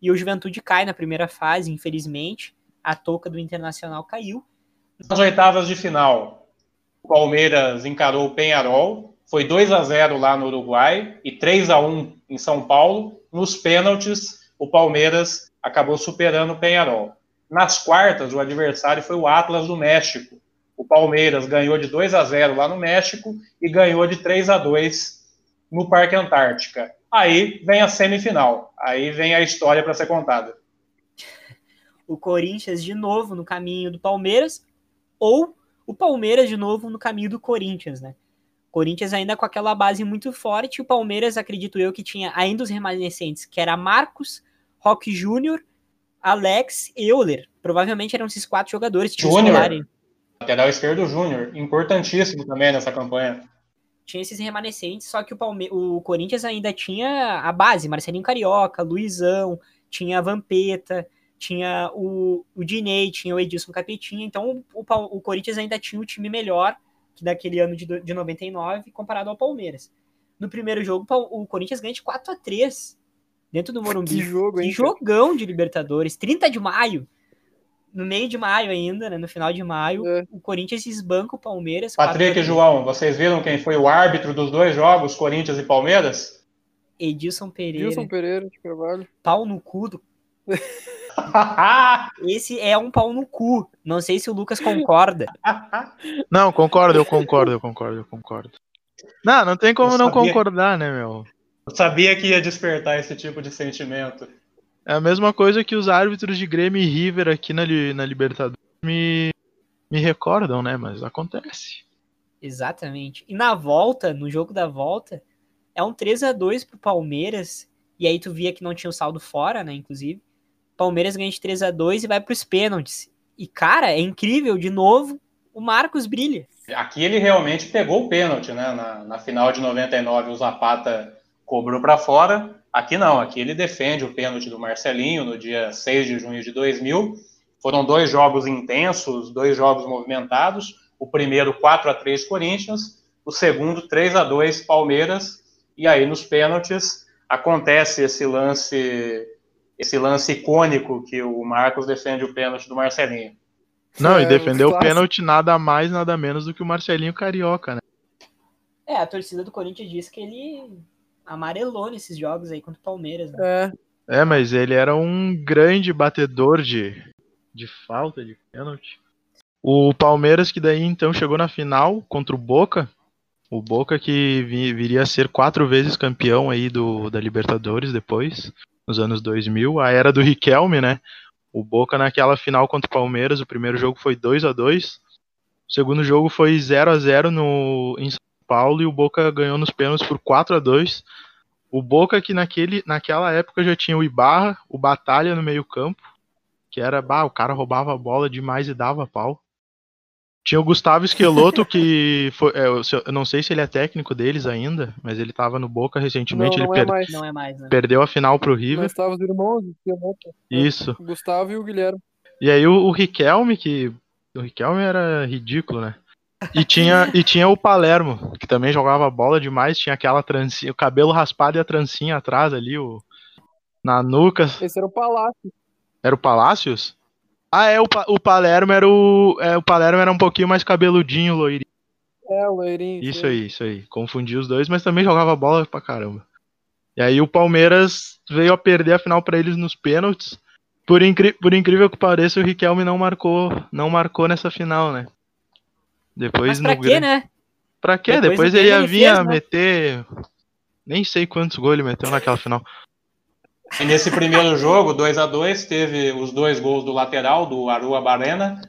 e o Juventude cai na primeira fase, infelizmente, a touca do Internacional caiu. Nas oitavas de final, o Palmeiras encarou o Penharol, foi 2 a 0 lá no Uruguai e 3 a 1 em São Paulo. Nos pênaltis, o Palmeiras acabou superando o Penharol. Nas quartas, o adversário foi o Atlas do México. O Palmeiras ganhou de 2 a 0 lá no México e ganhou de 3 a 2 no Parque Antártica. Aí vem a semifinal. Aí vem a história para ser contada. O Corinthians de novo no caminho do Palmeiras, ou o Palmeiras de novo no caminho do Corinthians, né? Corinthians ainda com aquela base muito forte, o Palmeiras, acredito eu, que tinha ainda os remanescentes, que era Marcos, Roque Júnior, Alex e Euler. Provavelmente eram esses quatro jogadores. Júnior. Lateral esquerdo Júnior, importantíssimo também nessa campanha. tinha esses remanescentes, só que o, Palme o Corinthians ainda tinha a base, Marcelinho Carioca, Luizão, tinha a Vampeta, tinha o, o Dinei, tinha o Edilson Capetinha, então o, o Corinthians ainda tinha o time melhor que daquele ano de, de 99 comparado ao Palmeiras. No primeiro jogo, o Corinthians ganha de 4 a 3 dentro do Morumbi. Que jogo, Que hein? cara? jogão de Libertadores, 30 de maio. No meio de maio ainda, né, no final de maio, É. o Corinthians esbanca o Palmeiras. 4 a Patrick e 3. João, vocês viram quem foi o árbitro dos dois jogos, Corinthians e Palmeiras? Edilson Pereira. Wilson Pereira de Carvalho. pau no cu do... Esse é um pau no cu. Não sei se o Lucas concorda. Não, concordo, eu concordo, eu concordo, eu concordo. Não, não tem como não concordar, né, meu? Eu sabia que ia despertar esse tipo de sentimento. É a mesma coisa que os árbitros de Grêmio e River aqui na, na Libertadores me, me recordam, né? Mas acontece. Exatamente. E na volta, no jogo da volta, é um 3 a 2 pro Palmeiras. E aí tu via que não tinha o saldo fora, né, inclusive. Palmeiras ganha de 3 a 2 e vai pros pênaltis. E cara, é incrível, de novo, o Marcos brilha. Aqui ele realmente pegou o pênalti, né? Na, na final de 99, o Zapata cobrou para fora. Aqui não, aqui ele defende o pênalti do Marcelinho no dia 6 de junho de 2000. Foram dois jogos intensos, dois jogos movimentados. O primeiro 4 a 3 Corinthians, o segundo 3 a 2 Palmeiras. E aí nos pênaltis acontece esse lance esse lance icônico que o Marcos defende o pênalti do Marcelinho. Não, É, e defendeu o pênalti nada mais, nada menos do que o Marcelinho Carioca, né? É, a torcida do Corinthians diz que ele amarelou nesses jogos aí contra o Palmeiras. Né? É, É, mas ele era um grande batedor de, de falta, de pênalti. O Palmeiras, que daí então chegou na final contra o Boca. O Boca que vi- viria a ser quatro vezes campeão aí do, da Libertadores depois, nos anos 2000. A era do Riquelme, né? O Boca naquela final contra o Palmeiras, o primeiro jogo foi 2 a 2 O segundo jogo foi 0 a 0 no, em São Paulo e o Boca ganhou nos pênaltis por 4 a 2 o Boca que naquele, naquela época já tinha o Ibarra, o Batalha no meio campo, que era, bah, o cara roubava a bola demais e dava pau. Tinha o Gustavo Esqueloto, que foi, é, eu não sei se ele é técnico deles ainda, mas ele tava no Boca recentemente, não, ele não é per- mais. Não é mais, né? perdeu a final pro River. Mas os irmãos, o Pianeta, Isso. o Gustavo e o Guilherme. E aí o, o Riquelme, que. O Riquelme era ridículo, né? E tinha, e tinha o Palermo, que também jogava bola demais, tinha aquela trancinha, o cabelo raspado e a trancinha atrás ali, o, na nuca. Esse era o Palácio. Era o Palácios? Ah, é, o, o Palermo era o. É, o Palermo era um pouquinho mais cabeludinho, loirinho. É, loirinho. Isso aí, isso aí. Confundi os dois, mas também jogava bola pra caramba. E aí o Palmeiras veio a perder a final para eles nos pênaltis. Por, incri por, incrível que pareça, o Riquelme não marcou, não marcou nessa final, né? Depois Mas pra no quê, né? Pra quê? Depois Depois, ele ia vir a né? meter. Nem sei quantos gols ele meteu naquela final. E nesse primeiro jogo, 2 a 2 teve os dois gols do lateral, do Arua Barena.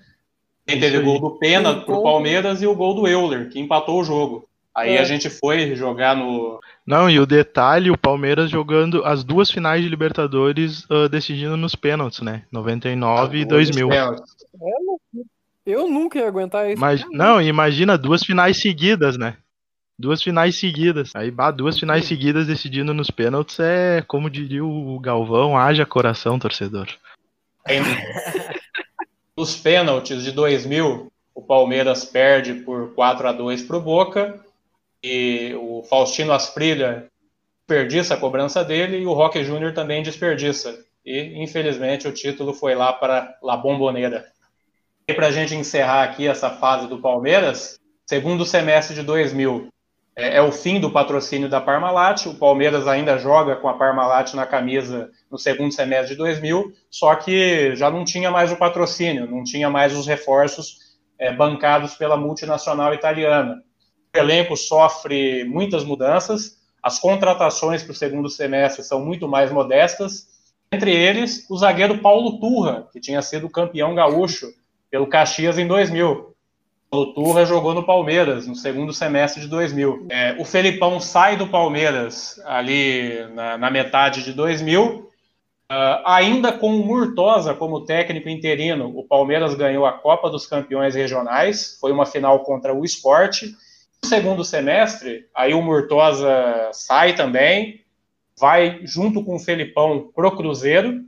Quem teve o gol do Pena pro gol. Palmeiras e o gol do Euler, que empatou o jogo. Aí É. a gente foi jogar no. Não, e o detalhe, o Palmeiras jogando as duas finais de Libertadores ah, decidindo nos pênaltis, né? 99 e 2000. Eu nunca ia aguentar isso. Mas, não, imagina duas finais seguidas, né? Duas finais seguidas. Aí, bah, duas finais seguidas decidindo nos pênaltis é, como diria o Galvão, haja coração, torcedor. Nos pênaltis de 2000, o Palmeiras perde por 4 a 2 pro Boca. E o Faustino Asprilha desperdiça a cobrança dele e o Roque Júnior também desperdiça. E, infelizmente, o título foi lá para La Bombonera. Para a gente encerrar aqui essa fase do Palmeiras, segundo semestre de 2000, é, é o fim do patrocínio da Parmalat. O Palmeiras ainda joga com a Parmalat na camisa no segundo semestre de 2000, só que já não tinha mais o patrocínio, não tinha mais os reforços é, bancados pela multinacional italiana. O elenco sofre muitas mudanças, as contratações para o segundo semestre são muito mais modestas, entre eles o zagueiro Paulo Turra, que tinha sido campeão gaúcho pelo Caxias em 2000. Paulo Turra jogou no Palmeiras no segundo semestre de 2000. É, o Felipão sai do Palmeiras ali na, na metade de 2000. Uh, ainda com o Murtosa como técnico interino, o Palmeiras ganhou a Copa dos Campeões Regionais. Foi uma final contra o Esporte. No segundo semestre, aí o Murtosa sai também, vai junto com o Felipão pro Cruzeiro.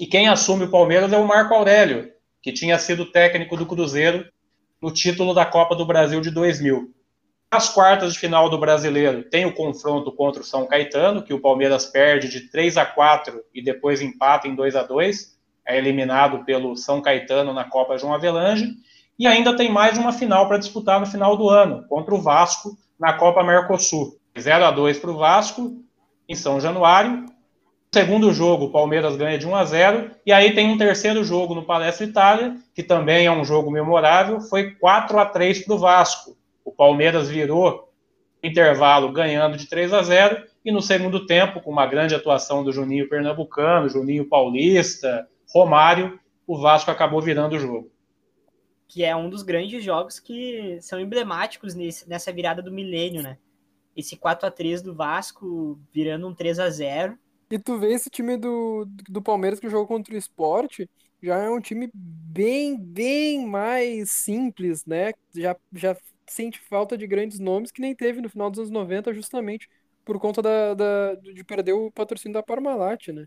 E quem assume o Palmeiras é o Marco Aurélio, que tinha sido técnico do Cruzeiro no título da Copa do Brasil de 2000. Nas quartas de final do Brasileiro, tem o confronto contra o São Caetano, que o Palmeiras perde de 3 a 4 e depois empata em 2 a 2 é eliminado pelo São Caetano na Copa João Avelange. E ainda tem mais uma final para disputar no final do ano, contra o Vasco na Copa Mercosul. 0 a 2 para o Vasco, em São Januário. Segundo jogo, o Palmeiras ganha de 1 a 0 e aí tem um terceiro jogo no Palestra Itália, que também é um jogo memorável, foi 4 a 3 para o Vasco. O Palmeiras virou intervalo ganhando de 3 a 0 e no segundo tempo, com uma grande atuação do Juninho Pernambucano, Juninho Paulista, Romário, o Vasco acabou virando o jogo. Que é um dos grandes jogos que são emblemáticos nesse, nessa virada do milênio, né? Esse 4 a 3 do Vasco virando um 3 a 0 E tu vê esse time do, do Palmeiras que jogou contra o esporte, já é um time bem, bem mais simples, né? Já, já sente falta de grandes nomes que nem teve no final dos anos 90, justamente por conta da, da- de perder o patrocínio da Parmalat, né?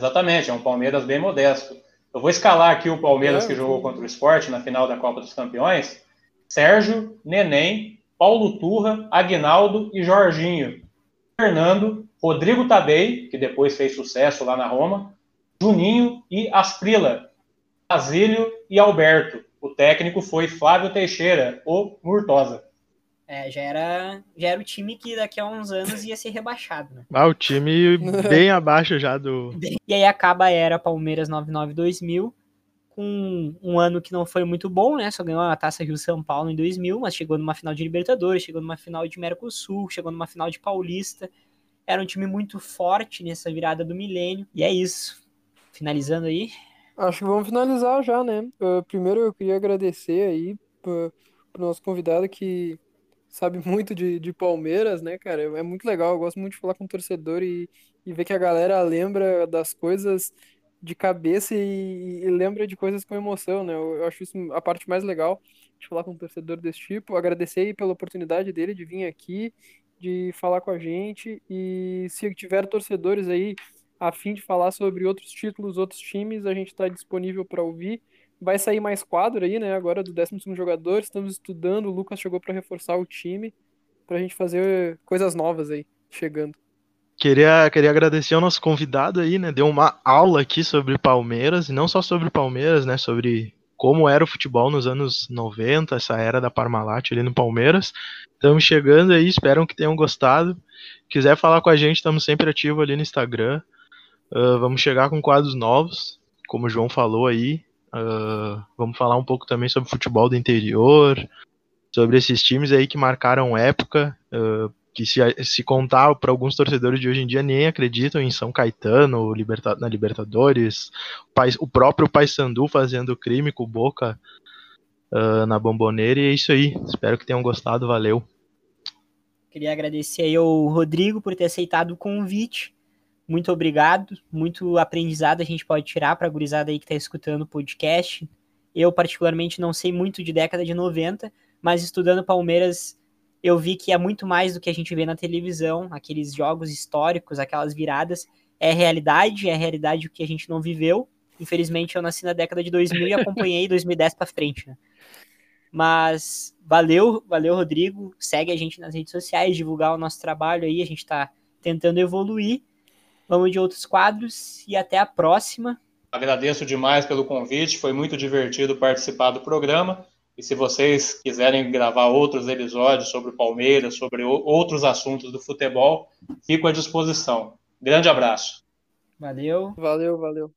Exatamente, é um Palmeiras bem modesto. Eu vou escalar aqui o Palmeiras É, que jogou contra o Sport na final da Copa dos Campeões. Sérgio, Neném, Paulo Turra, Aguinaldo e Jorginho. Fernando, Rodrigo Tadei, que depois fez sucesso lá na Roma, Juninho e Asprila, Basílio e Alberto. O técnico foi Flávio Teixeira, o Murtosa. É, já era, já era o time que daqui a uns anos ia ser rebaixado, né? Ah, o time bem abaixo já do. E aí acaba a era Palmeiras 99-2000, com um ano que não foi muito bom, né? Só ganhou a Taça Rio São Paulo em 2000, mas chegou numa final de Libertadores, chegou numa final de Mercosul, chegou numa final de Paulista. Era um time muito forte nessa virada do milênio. E é isso. Finalizando aí. Acho que vamos finalizar já, né? Uh, primeiro eu queria agradecer aí pro, pro nosso convidado que sabe muito de, de Palmeiras, né, cara? É muito legal, eu gosto muito de falar com o torcedor e, e ver que a galera lembra das coisas de cabeça e, e lembra de coisas com emoção, né? Eu, eu acho isso a parte mais legal de falar com um torcedor desse tipo. Agradecer pela oportunidade dele de vir aqui, de falar com a gente e se tiver torcedores aí a fim de falar sobre outros títulos, outros times, a gente está disponível para ouvir. Vai sair mais quadro aí, né? Agora do 12 jogador, estamos estudando. O Lucas chegou para reforçar o time, para a gente fazer coisas novas aí, chegando. Queria, queria agradecer ao nosso convidado aí, né? Deu uma aula aqui sobre Palmeiras, e não só sobre Palmeiras, né? Sobre como era o futebol nos anos 90, essa era da Parmalat ali no Palmeiras. Estamos chegando aí, espero que tenham gostado. Quiser falar com a gente, estamos sempre ativos ali no Instagram. Uh, vamos chegar com quadros novos, como o João falou aí. Uh, vamos falar um pouco também sobre futebol do interior, sobre esses times aí que marcaram época. Uh, que se, se contar para alguns torcedores de hoje em dia nem acreditam em São Caetano, Liberta, na Libertadores, o, o próprio Paysandu fazendo crime com Boca uh, na bomboneira, e é isso aí. Espero que tenham gostado, valeu. Queria agradecer aí ao Rodrigo por ter aceitado o convite. Muito obrigado, muito aprendizado a gente pode tirar para a gurizada aí que está escutando o podcast. Eu, particularmente, não sei muito de década de 90, mas estudando Palmeiras eu vi que é muito mais do que a gente vê na televisão, aqueles jogos históricos, aquelas viradas, é realidade, é realidade o que a gente não viveu. Infelizmente eu nasci na década de 2000 e acompanhei 2010 para frente, né? Mas valeu, valeu Rodrigo, segue a gente nas redes sociais, divulgar o nosso trabalho aí, a gente está tentando evoluir. Vamos de outros quadros e até a próxima. Agradeço demais pelo convite, foi muito divertido participar do programa. E se vocês quiserem gravar outros episódios sobre o Palmeiras, sobre outros assuntos do futebol, fico à disposição. Grande abraço. Valeu. Valeu, valeu.